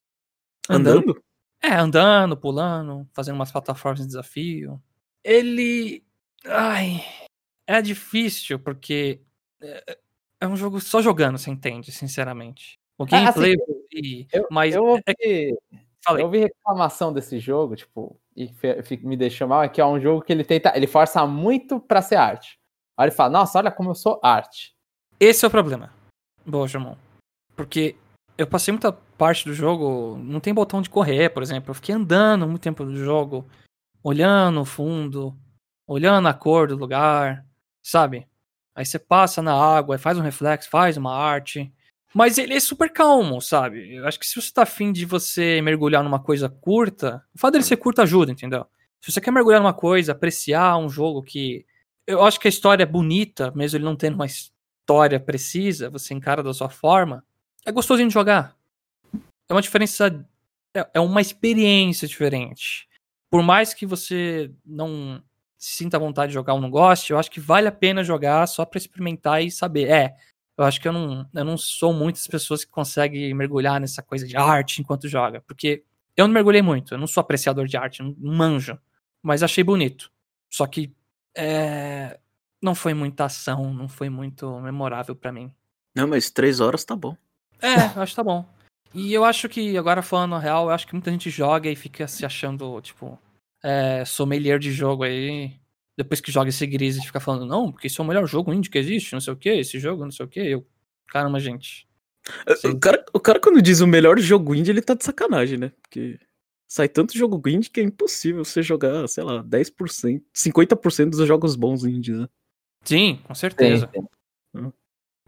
Andando? É, andando, pulando, fazendo umas plataformas de desafio. Ele. Ai. É difícil, porque. É, é um jogo só jogando, você entende, sinceramente. O Ah, assim, gameplay. e- Eu, mas. eu é- ouvi, eu ouvi reclamação desse jogo, tipo, e me deixou mal, é que é um jogo que ele tenta, ele força muito pra ser arte. Aí ele fala, nossa, olha como eu sou arte. Esse é o problema. Boa, Jamon. Porque eu passei muita parte do jogo. Não tem botão de correr, por exemplo. Eu fiquei andando muito tempo do jogo, olhando o fundo, olhando a cor do lugar, sabe? Aí você passa na água, faz um reflexo, faz uma arte. Mas ele é super calmo, sabe? Eu acho que se você tá afim de você mergulhar numa coisa curta, o fato dele ser curto ajuda, entendeu? Se você quer mergulhar numa coisa, apreciar um jogo que. Eu acho que a história é bonita, mesmo ele não tendo uma história precisa, você encara da sua forma, é gostosinho de jogar. É uma diferença. É é uma experiência diferente. Por mais que você não sinta vontade de jogar ou não goste, eu acho que vale a pena jogar só pra experimentar e saber. É, eu acho que eu não, eu não sou muitas pessoas que conseguem mergulhar nessa coisa de arte enquanto joga. Porque eu não mergulhei muito, eu não sou apreciador de arte, não manjo. Mas achei bonito. Só que é, não foi muita ação, não foi muito memorável pra mim. Não, mas três horas tá bom. É, acho que tá bom. E eu acho que, agora falando a real, eu acho que muita gente joga e fica se achando, tipo, é, sommelier de jogo aí. Depois que joga esse gris e fica falando, não, porque esse é o melhor jogo indie que existe, não sei o que, esse jogo, não sei o que. Eu, caramba, gente. Sim. O cara, o cara, quando diz o melhor jogo indie, ele tá de sacanagem, né? Porque sai tanto jogo indie que é impossível você jogar, sei lá, 10%, 50% dos jogos bons indies, né? Sim, com certeza. Tem-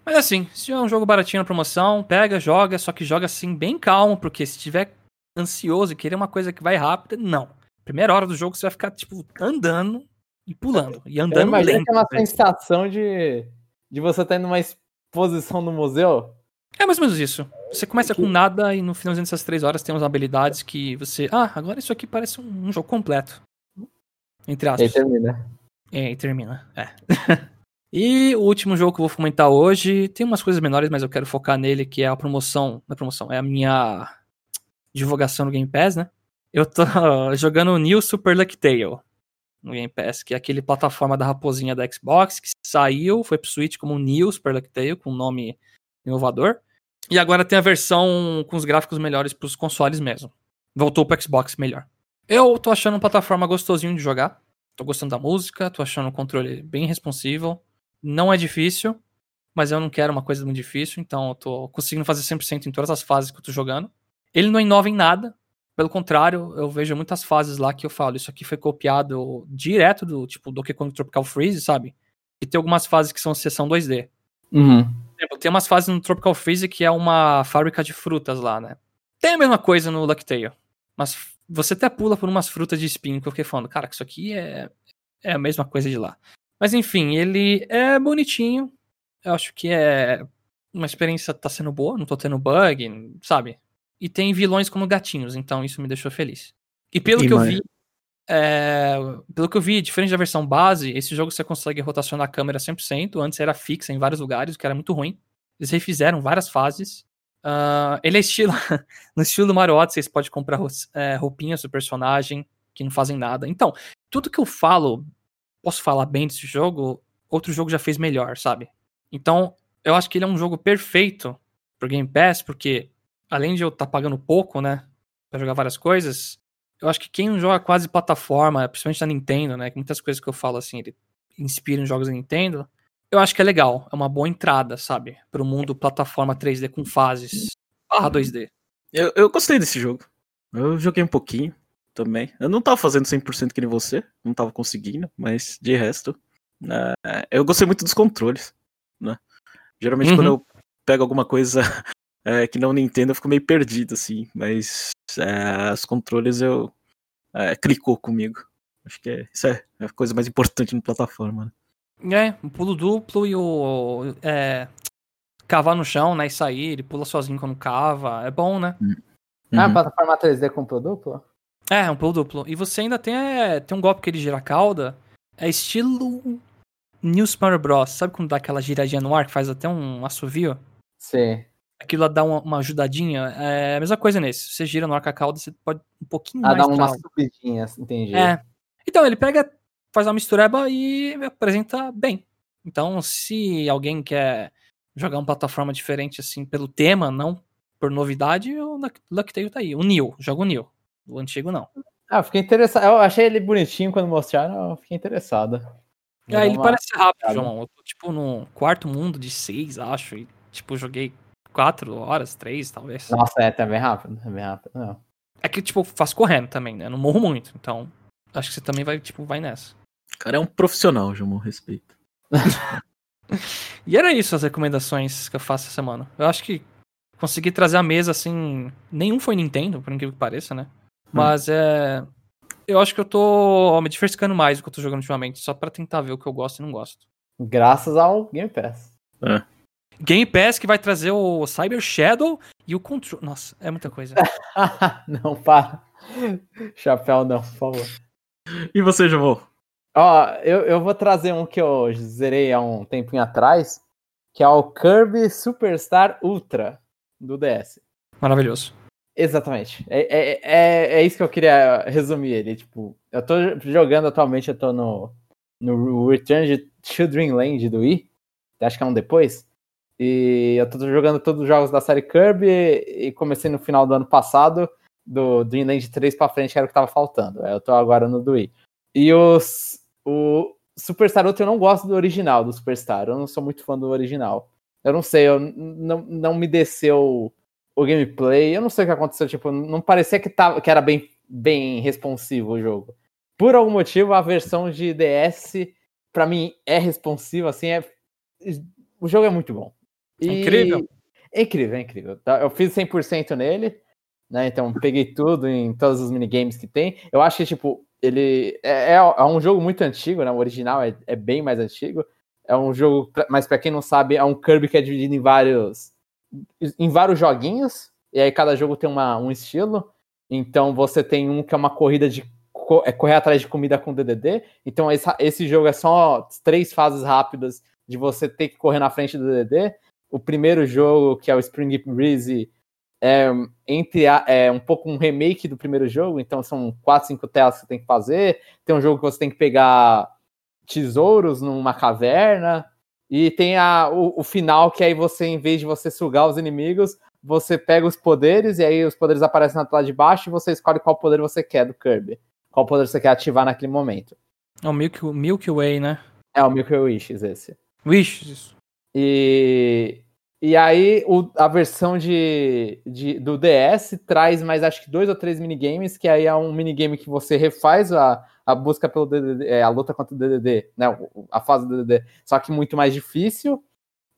Mas assim, se é um jogo baratinho na promoção, pega, joga, só que joga assim bem calmo, porque se tiver ansioso e querer uma coisa que vai rápida, não. Primeira hora do jogo você vai ficar, tipo, andando e pulando. E andando imagino lento. é uma velho. sensação de, de você estar indo numa exposição no museu. É mais ou menos isso. Você começa com nada e no finalzinho dessas três horas tem umas habilidades que você. Ah, agora isso aqui parece um, um jogo completo. Entre E aí aspas. termina. É, e termina. É. e o último jogo que eu vou comentar hoje tem umas coisas menores, mas eu quero focar nele, que é a promoção. Na promoção, é a minha divulgação no Game Pass, né? Eu tô jogando o New Super Lucky Tale no Game Pass, que é aquele plataforma da raposinha da Xbox, que saiu, foi pro Switch como New Super Lucky Tale, com um nome inovador. E agora tem a versão com os gráficos melhores pros consoles mesmo. Voltou pro Xbox melhor. Eu tô achando uma plataforma gostosinho de jogar. Tô gostando da música, tô achando o controle bem responsivo. Não é difícil, mas eu não quero uma coisa muito difícil, então eu tô conseguindo fazer 100% em todas as fases que eu tô jogando. Ele não inova em nada, pelo contrário, eu vejo muitas fases lá que eu falo, isso aqui foi copiado direto do tipo Donkey Kong Tropical Freeze, sabe? E tem algumas fases que são sessão 2D. Uhum. Tem umas fases no Tropical Freeze que é uma fábrica de frutas lá, né? Tem a mesma coisa no Lucky Tale. Mas você até pula por umas frutas de espinho que eu fiquei falando, cara, que isso aqui é, é a mesma coisa de lá. Mas enfim, ele é bonitinho. Eu acho que é uma experiência tá sendo boa, não tô tendo bug, sabe? E tem vilões como gatinhos, então isso me deixou feliz. E pelo E que eu mais? vi, é, pelo que eu vi, diferente da versão base, esse jogo você consegue rotacionar a câmera 100%. Antes era fixa em vários lugares, o que era muito ruim. Eles refizeram várias fases. Uh, ele é estilo. no estilo do Mario Odyssey, você pode comprar é, roupinhas do personagem que não fazem nada. Então, tudo que eu falo, posso falar bem desse jogo, outro jogo já fez melhor, sabe? Então, eu acho que ele é um jogo perfeito pro Game Pass, porque além de eu estar tá pagando pouco, né, pra jogar várias coisas, eu acho que quem não joga quase plataforma, principalmente na Nintendo, né, que muitas coisas que eu falo assim, ele inspira em jogos da Nintendo, eu acho que é legal, é uma boa entrada, sabe, pro mundo plataforma 3D com fases barra 2D. Eu, eu gostei desse jogo. Eu joguei um pouquinho também. Eu não tava fazendo 100% que nem você, não tava conseguindo, mas de resto, é, eu gostei muito dos controles, né? Geralmente uhum. quando eu pego alguma coisa é, que não Nintendo, eu fico meio perdido, assim, mas é, os controles eu é, clicou comigo. Acho que é, isso é a coisa mais importante na plataforma, né? É, o pulo duplo e o. É, cavar no chão, né? E sair, ele pula sozinho quando cava. É bom, né? Uhum. Ah, plataforma 3D com pulo duplo? É, um pulo duplo. E você ainda tem, é, tem um golpe que ele gira a cauda. É estilo New Super Bros. Sabe quando dá aquela giradinha no ar que faz até um assovio? Sim. Aquilo dá uma, uma ajudadinha. É a mesma coisa nesse. Você gira no ar com a cauda, você pode um pouquinho ah, mais. Ah, dá uma subidinha, entendi. É. Então, ele pega, faz uma mistureba e apresenta bem. Então, se alguém quer jogar uma plataforma diferente, assim, pelo tema, não por novidade, o Lucktail tá aí. O Neo, joga o Neo. O antigo não. Ah, fiquei interessado. Eu achei ele bonitinho quando mostraram, eu fiquei interessado. É, ele uma... parece rápido, João. Eu tô, tipo, no quarto mundo de seis, acho. E, tipo, joguei quatro horas, três, talvez. Nossa, é, tá bem rápido. É bem rápido. Não. É que, tipo, faço correndo também, né? Eu não morro muito. Então, acho que você também vai, tipo, vai nessa. O cara é um profissional, João, respeito. e era isso as recomendações que eu faço essa semana. Eu acho que consegui trazer a mesa, assim. Nenhum foi Nintendo, por incrível que pareça, né? Hum. Mas é. Eu acho que eu tô me diversificando mais do que eu tô jogando ultimamente, só para tentar ver o que eu gosto e não gosto. Graças ao Game Pass. É. Game Pass que vai trazer o Cyber Shadow e o Control. Nossa, é muita coisa. não, para. Chapéu não, por favor. E você, João? Ó, eu, eu vou trazer um que eu zerei há um tempinho atrás, que é o Kirby Superstar Ultra do DS. Maravilhoso. Exatamente. É, é, é, é, isso que eu queria resumir ele. Tipo, eu tô jogando atualmente, eu tô no, no Return to Dreamland do Wii. Acho que é um depois. E eu tô jogando todos os jogos da série Kirby e comecei no final do ano passado, do Dreamland 3 pra frente, que era o que tava faltando. Eu tô agora no do Wii. E os, o Superstar Ultra eu não gosto do original, do Superstar. Eu não sou muito fã do original. Eu não sei, eu não, não me desceu o gameplay. Eu não sei o que aconteceu, tipo, não parecia que, tava, que era bem, bem responsivo o jogo. Por algum motivo, a versão de DS, para mim, é responsiva, assim, é... O jogo é muito bom. E... Incrível. É incrível, é incrível. Tá, eu fiz 100% nele, né, então peguei tudo em todos os minigames que tem. Eu acho que, tipo, ele é, é, é um jogo muito antigo, né, o original é, é bem mais antigo. É um jogo, mas para quem não sabe, é um Kirby que é dividido em vários em vários joguinhos, e aí cada jogo tem uma, um estilo. Então você tem um que é uma corrida de é correr atrás de comida com DDD. Então esse, esse jogo é só três fases rápidas de você ter que correr na frente do DDD. O primeiro jogo, que é o Spring Breeze, é, entre a, é um pouco um remake do primeiro jogo, então são quatro, cinco telas que você tem que fazer. Tem um jogo que você tem que pegar tesouros numa caverna. E tem a, o, o, final, que aí você, em vez de você sugar os inimigos, você pega os poderes, e aí os poderes aparecem na tela de baixo, e você escolhe qual poder você quer do Kirby. Qual poder você quer ativar naquele momento. É o Milky, Milky Way, né? É o Milky Wishes, esse. Wishes. E, e aí o, a versão de, de, do DS traz mais acho que dois ou três minigames, que aí é um minigame que você refaz a, a busca pelo DDD, é, a luta contra o DDD, né, a fase do DDD, só que muito mais difícil.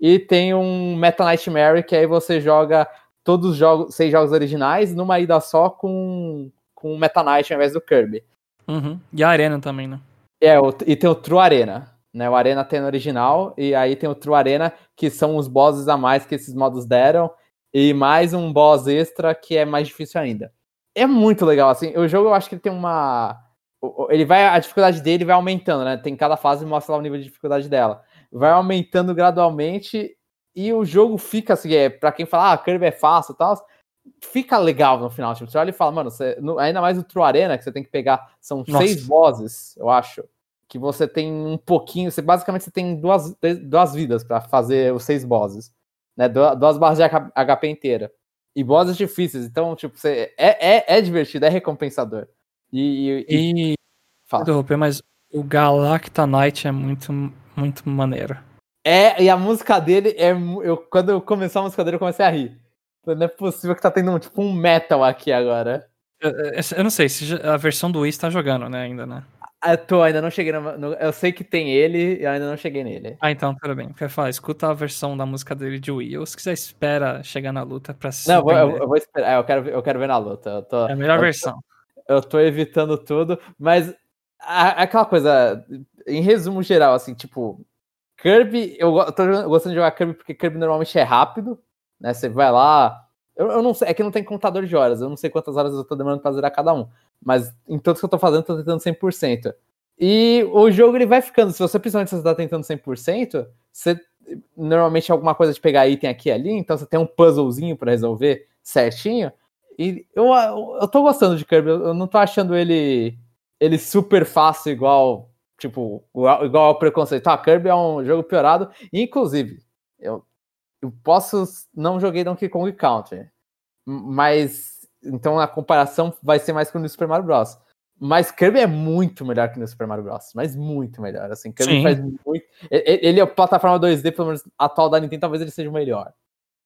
E tem um Meta Nightmare que aí você joga todos os jogos, seis jogos originais numa ida só com com o Meta Knight ao invés do Kirby. Uhum. E a Arena também, né? É, e tem o True Arena, né? O Arena tem no original e aí tem o True Arena que são os bosses a mais que esses modos deram e mais um boss extra que é mais difícil ainda. É muito legal assim. O jogo eu acho que ele tem uma ele vai a dificuldade dele vai aumentando, né? Tem cada fase mostra lá o nível de dificuldade dela. Vai aumentando gradualmente e o jogo fica assim, é, pra quem fala, ah, Kirby é fácil e tal, fica legal no final. Tipo, você olha e fala, mano, você, no, ainda mais o True Arena, que você tem que pegar, são Nossa. seis vozes, eu acho, que você tem um pouquinho, você basicamente você tem duas, duas vidas pra fazer os seis bosses, né? Duas, barras de HP inteira. E bosses difíceis, então, tipo, você, é, é, é divertido, é recompensador. E, e, e fala. Interromper, mas o Galacta Knight é muito, muito maneiro. É, e a música dele é. Eu, quando eu começou a música dele, eu comecei a rir. Não é possível que tá tendo um, tipo um metal aqui agora. Eu, eu- não sei, se a versão do Wii está jogando, né, ainda, né? Ah, Eu tô, ainda não cheguei no, no- Eu sei que tem ele, eu ainda não cheguei nele. Ah, então, tudo bem. Quer falar, escuta a versão da música dele de Wii. Ou se quiser, espera chegar na luta pra se Não, eu vou, eu, vou esperar. é, Eu quero, ver- eu quero ver na luta. Tô, É a melhor versão. eu tô evitando tudo, mas a- aquela coisa, em resumo geral, assim, tipo, Kirby, eu, tô gostando de jogar Kirby porque Kirby normalmente é rápido, né? Você vai lá. Eu, eu não sei, é que não tem contador de horas, eu não sei quantas horas eu tô demorando pra zerar cada um, mas em todos que eu tô fazendo, eu tô tentando 100%. E o jogo ele vai ficando, se você principalmente se você tá tentando 100%, você normalmente alguma coisa de pegar item aqui e ali, então você tem um puzzlezinho pra resolver certinho. E eu, eu, eu tô gostando de Kirby, eu eu não tô achando ele ele super fácil igual, tipo, igual ao preconceito. Ah, Kirby é um jogo piorado, inclusive, eu, eu posso não joguei Donkey Kong Country, mas então a comparação vai ser mais com o Super Mario Bros. Mas Kirby é muito melhor que no Super Mario Bros. Mas muito melhor. Assim, Kirby Sim. faz muito. Ele é a plataforma 2D, pelo menos atual da Nintendo, talvez ele seja o melhor.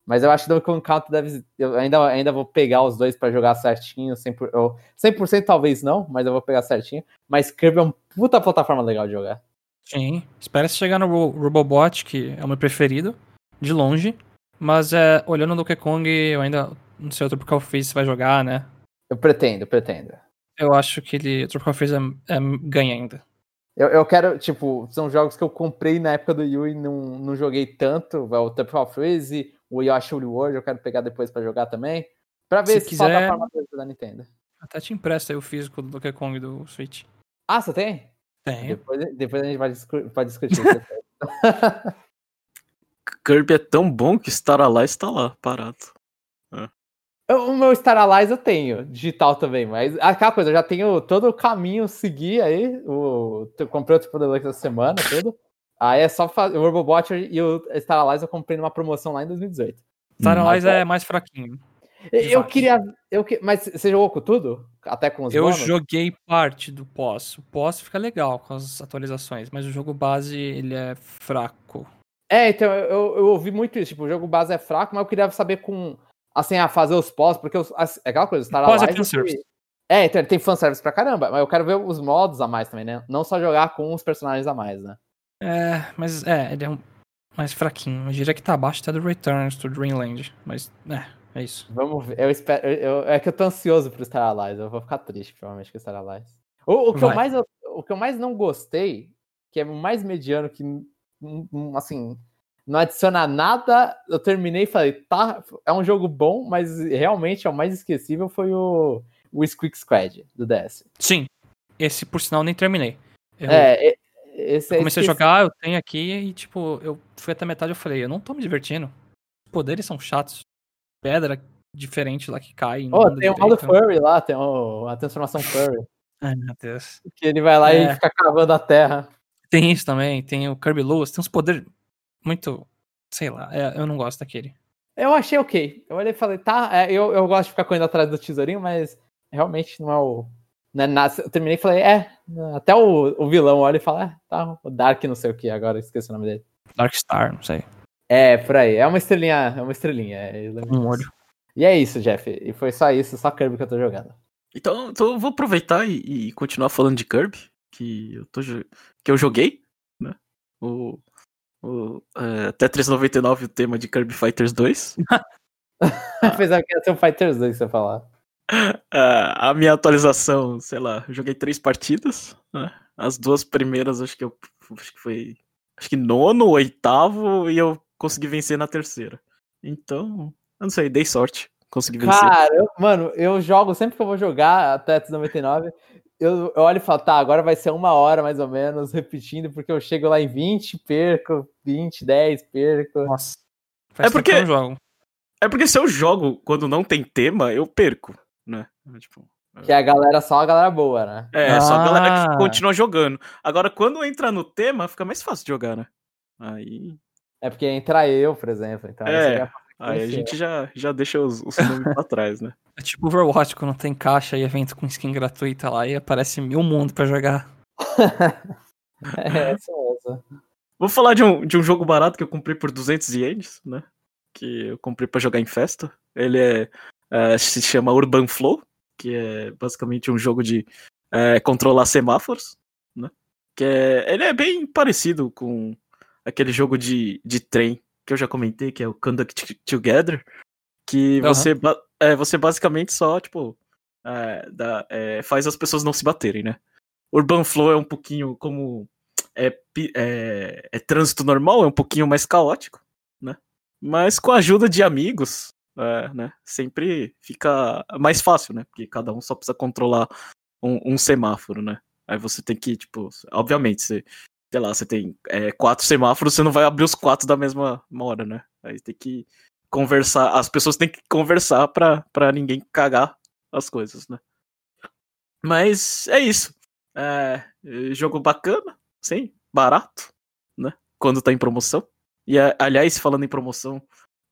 Mas eu acho que Donkey Kong Country deve. Eu ainda, ainda vou pegar os dois pra jogar certinho. 100%, eu- 100% talvez não, mas eu vou pegar certinho. Mas Kirby é uma puta plataforma legal de jogar. Sim. Espera se chegar no Ro- Robobot, que é o meu preferido, de longe. Mas é, olhando o Donkey Kong, eu ainda não sei o Tropical Freeze se vai jogar, né? Eu pretendo, pretendo. Eu acho que ele, o Tropical Freeze é, é, ganha ainda. Eu, eu quero, tipo, são jogos que eu comprei na época do Wii e não, não joguei tanto. é O Tropical Freeze, o Yoshi World, eu quero pegar depois pra jogar também. Pra ver Se se quiser- da Nintendo. Até te empresta aí o físico do Donkey Kong do Switch. Ah, você tem? Tem. Depois, depois a gente vai, discu- vai discutir. Kirby é tão bom que Star Allies tá lá, parado. Eu- o meu Star Allies eu tenho, digital também, mas aquela coisa, eu já tenho todo o caminho seguir aí. O, eu comprei o Triple Deluxe essa semana, tudo. Aí é só fazer. O Robobot e o Star Allies eu comprei numa promoção lá em 2018. Star Hum. Allies é mais fraquinho. Eu queria. Eu, que- mas você jogou com tudo? Até com os Eu bônus? joguei parte do pós. O pós fica legal com as atualizações, mas o jogo base ele é fraco. É, então, eu, eu ouvi muito isso. Tipo, o jogo base é fraco, mas eu queria saber com. Assim, a fazer os pós, porque os, as- é aquela coisa, Star Pós é fanservice. É, então ele tem fanservice pra caramba, mas eu quero ver os modos a mais também, né? Não só jogar com os personagens a mais, né? É, mas é, ele é um mais fraquinho. Eu diria que tá abaixo até do Returns to Dreamland. Mas é, é isso. Vamos ver. Eu espero. eu- eu- é que eu tô ansioso pro Star Allies. Eu vou ficar triste, provavelmente, com o Star Allies. O, o que, eu mais, o que eu mais não gostei, que é o mais mediano, que assim. Não adiciona nada. Eu terminei e falei, tá, é um jogo bom, mas realmente é o mais esquecível foi o, o Squeak Squad do DS. Sim. Esse, por sinal, nem terminei. Eu, É, e- esse eu é comecei a esqueci- jogar, eu tenho aqui e, tipo, eu fui até metade e eu falei, eu não tô me divertindo. Os poderes são chatos. Pedra diferente lá que cai. e Oh, tem o modo. Furry lá, tem o- a transformação Furry. Ai, meu Deus. Que ele vai lá e É. fica cavando a terra. Tem isso também, tem o Kirby Lewis, tem uns poderes muito. Sei lá, é, eu não gosto daquele. Eu achei ok. Eu olhei e falei, tá, é, eu, eu gosto de ficar correndo atrás do tesourinho, mas realmente não é o. Não é nada. Eu terminei e falei, é. Até o, o vilão olha e fala, é, tá, o Dark não sei o que, agora esqueci o nome dele. Dark Star, não sei. É, por aí. É uma estrelinha, é uma estrelinha. é, Um olho. E é isso, Jeff. E foi só isso, só Kirby que eu tô jogando. Então, então eu vou aproveitar e, e continuar falando de Kirby, que eu, tô, que eu joguei, né? O, o é, Tetris 99, o tema de Kirby Fighters 2. Apesar que ia ser um Fighters 2 que você falar. Ah, a minha atualização, sei lá, eu joguei três partidas. né? As duas primeiras, acho que eu acho que foi. Acho que nono, oitavo, e eu consegui vencer na terceira. Então, eu não sei, dei sorte. Consegui vencer. Cara, eu- mano, eu jogo sempre que eu vou jogar a Tetris 99. Eu, eu olho e falo, tá, agora vai ser uma hora mais ou menos, repetindo, porque eu chego lá em 20, perco, 20, 10, perco. Nossa. Faz É porque- tempo que eu não jogo. É porque se eu jogo quando não tem tema, eu perco, né? Tipo, Que a galera só a galera boa, né? é, só a galera Ah. que continua jogando. Agora, quando entra no tema, fica mais fácil de jogar, né? Aí, É porque entra eu, por exemplo. Então, É. aí a gente já, já deixa os, os nomes pra trás, né? É tipo Overwatch, quando tem caixa e evento com skin gratuita lá e aparece mil mundo pra jogar. é, é isso mesmo. Vou falar de um, de um jogo barato que eu comprei por 200 ienes, né? Que eu comprei pra jogar em festa. Ele é, é, se chama Urban Flow, que é basicamente um jogo de é, controlar semáforos, né? Que é, ele é bem parecido com aquele jogo de, de trem que eu já comentei, que é o Conduct Together, que Aham. você, é, você basicamente só, tipo, é, dá- é, faz as pessoas não se baterem, né? Urban Flow é um pouquinho como é, é, é trânsito normal, é um pouquinho mais caótico, né? Mas com a ajuda de amigos, é, né? Sempre fica mais fácil, né? Porque cada um só precisa controlar um, um semáforo, né? Aí você tem que, tipo, obviamente, você, sei lá, você tem é, quatro semáforos, você não vai abrir os quatro da mesma hora, né? Aí tem que conversar, as pessoas têm que conversar pra, pra ninguém cagar as coisas, né? Mas é isso. É, jogo bacana, sim, barato, né? Quando tá em promoção. E aliás, falando em promoção,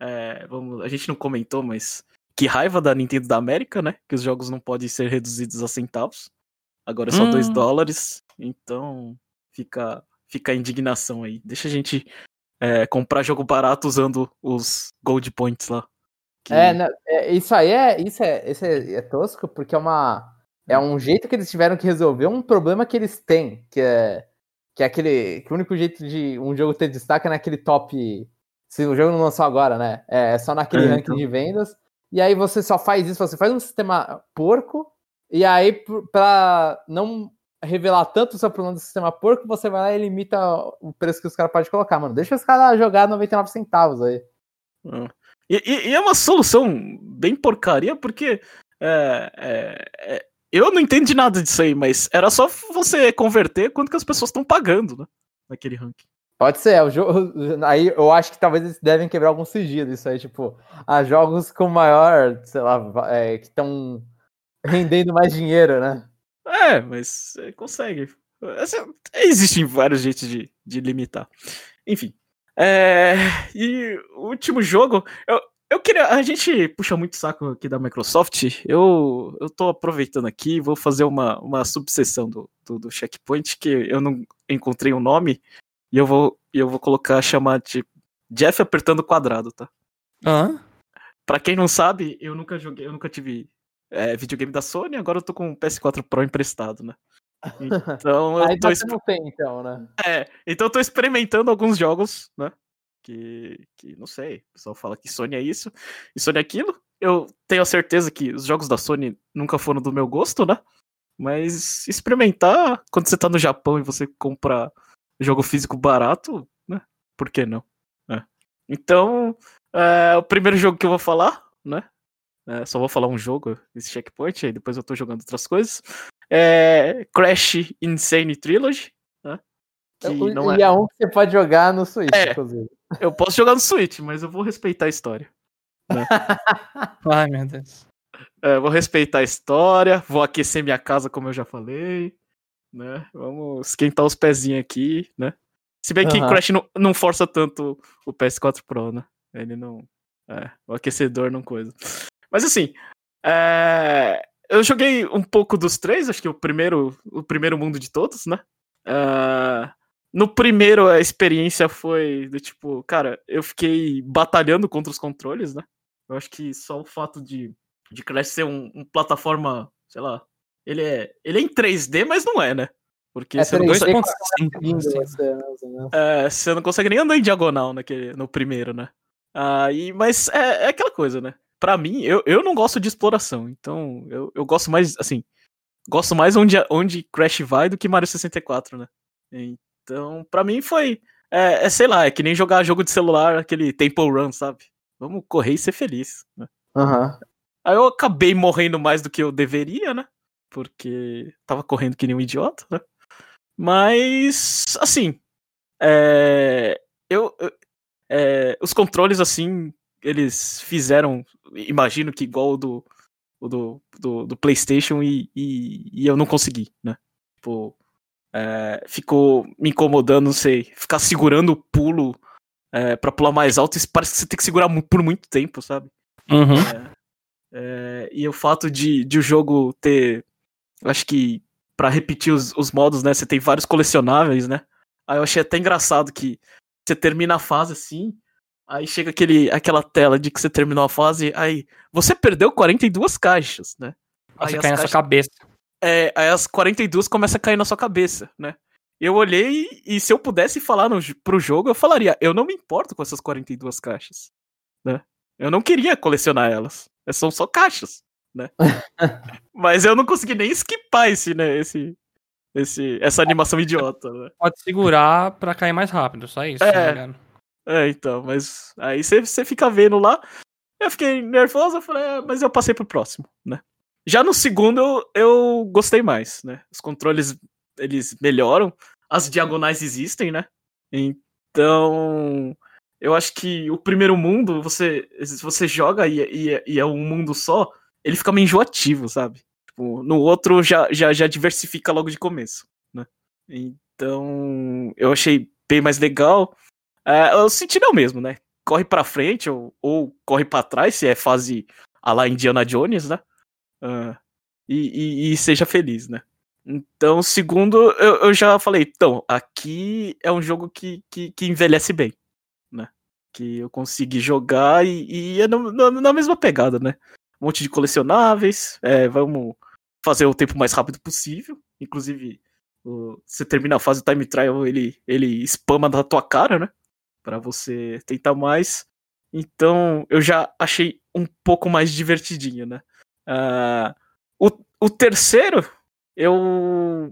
é, vamos, a gente não comentou, mas que raiva da Nintendo da América, né? Que os jogos não podem ser reduzidos a centavos. Agora é só Hum. 2 dólares. Então fica, fica a indignação aí. Deixa a gente é, comprar jogo barato usando os Gold Points lá. Que- É, né, é, isso aí é, isso é, isso é, é tosco, porque é uma. É um jeito que eles tiveram que resolver um problema que eles têm, que é. Que é aquele. Que o único jeito de um jogo ter destaque é naquele top. Se o jogo não lançou agora, né? É, é só naquele É, ranking então. de vendas. E aí você só faz isso, você faz um sistema porco, e aí, pra não revelar tanto o seu problema do sistema porco, você vai lá e limita o preço que os caras podem colocar, mano. Deixa os caras jogar 99 centavos aí. Ah. E, e- e é uma solução bem porcaria, porque é, é, é, eu não entendo de nada disso aí, mas era só você converter quanto que as pessoas estão pagando, né? Naquele ranking. Pode ser, é o jogo. Aí eu acho que talvez eles devem quebrar algum sigilo isso aí, tipo, a jogos com maior, sei lá, é, que estão rendendo mais dinheiro, né? É, mas consegue. Essa- existem vários jeitos de, de limitar. Enfim. É, e o último jogo. Eu, eu queria. A gente puxa muito saco aqui da Microsoft. Eu, eu tô aproveitando aqui, vou fazer uma, uma subseção do, do, do checkpoint, que eu não encontrei um nome. E eu vou, eu vou colocar, chamar de Jeff apertando quadrado, tá? Hã? Pra quem não sabe, eu nunca joguei, eu nunca tive é, videogame da Sony, agora eu tô com o PS4 Pro emprestado, né? Então eu tô, você exp- não tem, então, né? é, então eu tô experimentando alguns jogos, né? Que, que não sei, o pessoal fala que Sony é isso e Sony é aquilo. Eu tenho a certeza que os jogos da Sony nunca foram do meu gosto, né? Mas experimentar quando você tá no Japão e você compra jogo físico barato, né? Por que não? É. Então, é, o primeiro jogo que eu vou falar, né? É, só vou falar um jogo, esse checkpoint, aí depois eu tô jogando outras coisas. É Crash Insane Trilogy, né? Que O- não e é, é um que você pode jogar no Switch, É. inclusive. eu posso jogar no Switch, mas eu vou respeitar a história. Ai, meu Deus. É, vou respeitar a história, vou aquecer minha casa, como eu já falei, né? Vamos esquentar os pezinhos aqui, né? Se bem que Aham. Crash não, não força tanto o PS4 Pro, né? Ele não. É, o aquecedor não coisa. Mas assim, é, eu joguei um pouco dos três, acho que o primeiro, o primeiro mundo de todos, né? É, no primeiro a experiência foi do tipo, cara, eu fiquei batalhando contra os controles, né? Eu acho que só o fato de, de Crash ser um, um plataforma, sei lá, ele é, ele é em 3D, mas não é, né? Porque É você, não 3D. consegue, 2.5. Lindo assim. você, né, você, né? é, você não consegue nem andar em diagonal naquele, no primeiro, né? Ah, e, mas é, é aquela coisa, né? Pra mim, eu, eu não gosto de exploração, então eu, eu gosto mais, assim, gosto mais onde, onde Crash vai do que Mario 64, né? Então, pra mim foi, é, é, sei lá, é que nem jogar jogo de celular, aquele Temple Run, sabe? Vamos correr e ser feliz, né? Aham. Aí eu acabei morrendo mais do que eu deveria, né? Porque tava correndo que nem um idiota, né? Mas, assim, é, eu, eu, é, os controles, assim, eles fizeram, imagino que igual o do, o do, do, do PlayStation e, e, e, eu não consegui, né? Tipo, é, ficou me incomodando, não sei, ficar segurando o pulo é, para pular mais alto, isso parece que você tem que segurar por muito tempo, sabe? Uhum. É, é, e o fato de, de o jogo ter, acho que para repetir os, os modos, né? Você tem vários colecionáveis, né? Aí eu achei até engraçado que você termina a fase assim, aí chega aquele, aquela tela de que você terminou a fase, aí você perdeu 42 caixas, né? Aí você cai na sua cabeça. É, aí as 42 começam a cair na sua cabeça, né? Eu olhei e se eu pudesse falar no, pro jogo, eu falaria, eu não me importo com essas 42 caixas, né? Eu não queria colecionar elas. São só caixas, né? Mas eu não consegui nem esquipar esse, né, esse, esse, essa animação idiota, né? Pode segurar pra cair mais rápido, só isso. É, é então, mas aí você fica vendo lá. Eu fiquei nervoso, eu falei, é, mas eu passei pro próximo, né? Já no segundo eu, eu gostei mais, né? Os controles eles melhoram, as diagonais existem, né? Então, eu acho que o primeiro mundo, você você joga e, e, e é um mundo só, ele fica meio enjoativo, sabe? Tipo, no outro já, já, já diversifica logo de começo, né? Então, eu achei bem mais legal. É, o sentido é o mesmo, né? Corre para frente ou, ou corre para trás, se é fase a lá Indiana Jones, né? Uh, e, e, e, seja feliz, né? Então, segundo, eu, eu já falei, então, aqui é um jogo que, que, que envelhece bem, né? Que eu consegui jogar e, e é no, no, na mesma pegada, né? Um monte de colecionáveis, é, vamos fazer o tempo mais rápido possível. Inclusive, o, você termina a fase time trial, ele, ele spama na tua cara, né? Pra você tentar mais. Então, eu já achei um pouco mais divertidinho, né? Uh, o, o terceiro, eu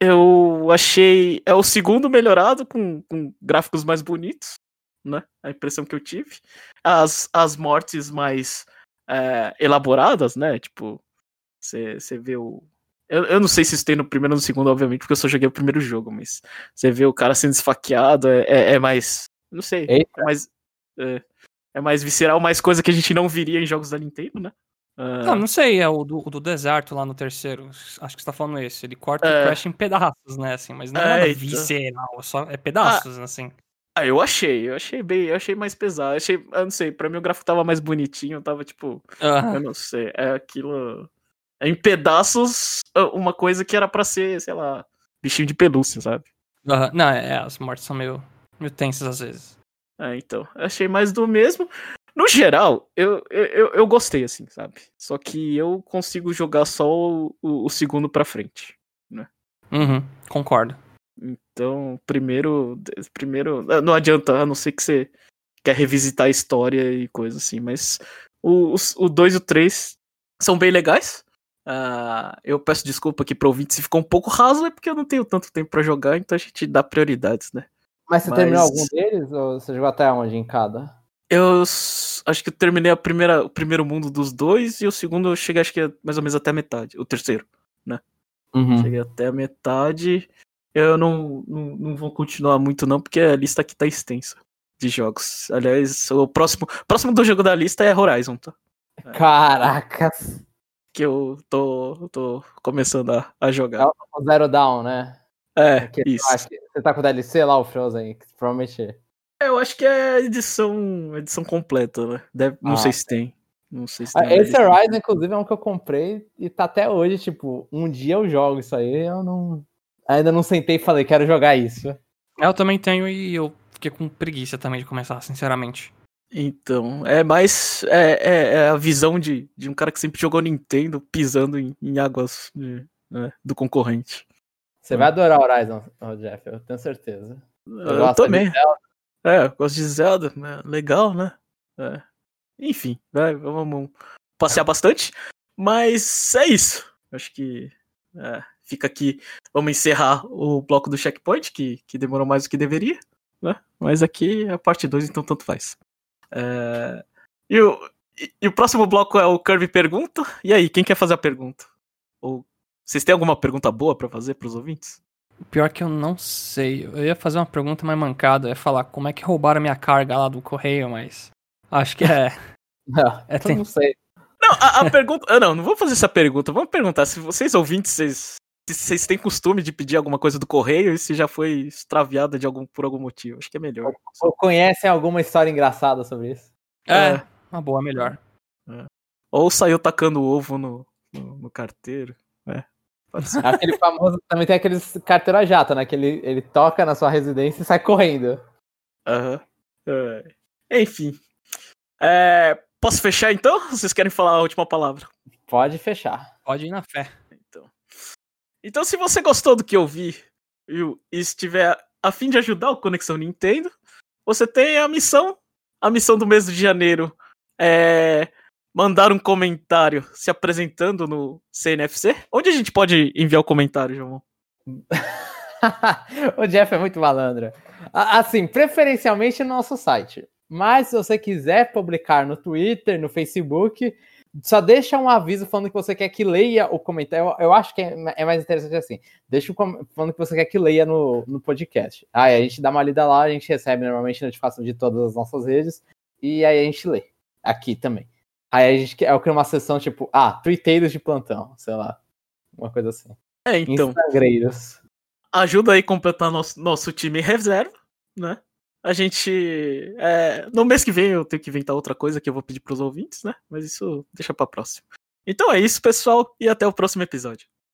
eu achei é o segundo melhorado com, com gráficos mais bonitos, né? A impressão que eu tive. As, as mortes mais é, elaboradas, né? Tipo, você vê o. Eu, eu não sei se isso tem no primeiro ou no segundo, obviamente, porque eu só joguei o primeiro jogo, mas você vê o cara sendo esfaqueado, é, é, é mais. Não sei. É mais, é, é mais visceral, mais coisa que a gente não viria em jogos da Nintendo, né? Uh... Não, não sei, é o do, o do, deserto lá no terceiro. Acho que você tá falando esse. Ele corta é... o Crash em pedaços, né? Assim, mas não é, é nada visceral, só é pedaços, ah, assim. Ah, eu achei, eu achei bem, eu achei mais pesado. Eu achei, eu não sei, pra mim o gráfico tava mais bonitinho, tava tipo. Eu não sei, é aquilo. É em pedaços ah, uma coisa que era pra ser, sei lá, bichinho de pelúcia, sabe? Não, é, as mortes são meio, meio tensas às vezes. É, então. Achei mais do mesmo. No geral, eu, eu, eu gostei, assim, sabe? Só que eu consigo jogar só o, o, o segundo pra frente, né? Uhum, concordo. Então, primeiro, primeiro, ah, não adianta, a não ser que você quer revisitar a história e coisa assim, mas o 2 e o 3 são bem legais. Uh, eu peço desculpa aqui pro ouvinte se ficou um pouco raso, é porque eu não tenho tanto tempo para jogar, então a gente dá prioridades, né? Mas você mas... terminou algum deles ou você jogou até onde em cada? Eu acho que eu terminei a primeira, o primeiro mundo dos dois e o segundo eu cheguei acho que é mais ou menos até a metade. O terceiro, né? Uhum. Cheguei até a metade. Eu não, não, não vou continuar muito não, porque a lista aqui tá extensa de jogos. Aliás, o próximo, próximo do jogo da lista é Horizon, tá? Caracas! Que eu tô, tô começando a, a jogar. É o Zero Down, né? É, Porque isso. você tá com o DLC lá, o Frozen, que provavelmente é, eu acho que é a edição, edição completa, né? Deve, não ah, sei se tem. Não sei se tem. Ah, esse Horizon, inclusive, é um que eu comprei e tá até hoje, tipo, um dia eu jogo isso aí, eu não. Ainda não sentei e falei, quero jogar isso. Eu também tenho e eu fiquei com preguiça também de começar, sinceramente. Então, é mais. É, é, é a visão de, de um cara que sempre jogou Nintendo pisando em, em águas de, né, do concorrente. Você vai adorar Horizon, Jeff, eu tenho certeza. Eu, eu também. É, eu gosto de Zelda, né? legal, né? É. Enfim, vai, vamos passear bastante. Mas é isso. Acho que é, fica aqui. Vamos encerrar o bloco do checkpoint, que, que demorou mais do que deveria. Né? Mas aqui é a parte 2, então tanto faz. É, e, o, e, e, o próximo bloco é o Kirby Pergunta. E aí, quem quer fazer a pergunta? Ou vocês têm alguma pergunta boa para fazer para os ouvintes? Pior que eu não sei. Eu ia fazer uma pergunta mais mancada. Eu ia falar como é que roubaram a minha carga lá do correio, mas. Acho que é. Não, É, eu tem- não sei. Não, a, a pergunta. ah, não, não vou fazer essa pergunta. Vamos perguntar se vocês ouvintes, vocês, se vocês têm costume de pedir alguma coisa do correio e se já foi extraviada de algum, por algum motivo. Acho que é melhor. Ou conhecem alguma história engraçada sobre isso? É, É. uma boa, melhor. Ou saiu tacando ovo no, no, no carteiro. É. Aquele famoso. Também tem aqueles carteira jata, né? Que ele, ele toca na sua residência e sai correndo. Aham. É. Enfim. É, posso fechar então? Vocês querem falar a última palavra? Pode fechar. Pode ir na fé. Então, então se você gostou do que eu vi viu, e estiver a fim de ajudar o Conexão Nintendo, você tem a missão, a missão do mês de janeiro é mandar um comentário se apresentando no CNFC. Onde a gente pode enviar o comentário, João? o Jeff é muito malandro. Assim, preferencialmente no nosso site. Mas se você quiser publicar no Twitter, no Facebook, só deixa um aviso falando que você quer que leia o comentário. Eu, eu acho que é, é mais interessante assim. Deixa um falando que você quer que leia no, no podcast. Aí a gente dá uma lida lá, a gente recebe normalmente notificação de todas as nossas redes. E aí a gente lê. Aqui também. Aí a gente eu crio uma sessão tipo, ah, twitteiros de plantão, sei lá. Uma coisa assim. É, então, Instagreiros. ajuda aí a completar nosso, nosso time reserva, né? A gente. é, no mês que vem eu tenho que inventar outra coisa que eu vou pedir pros ouvintes, né? Mas isso deixa pra próxima. Então é isso, pessoal, e até o próximo episódio.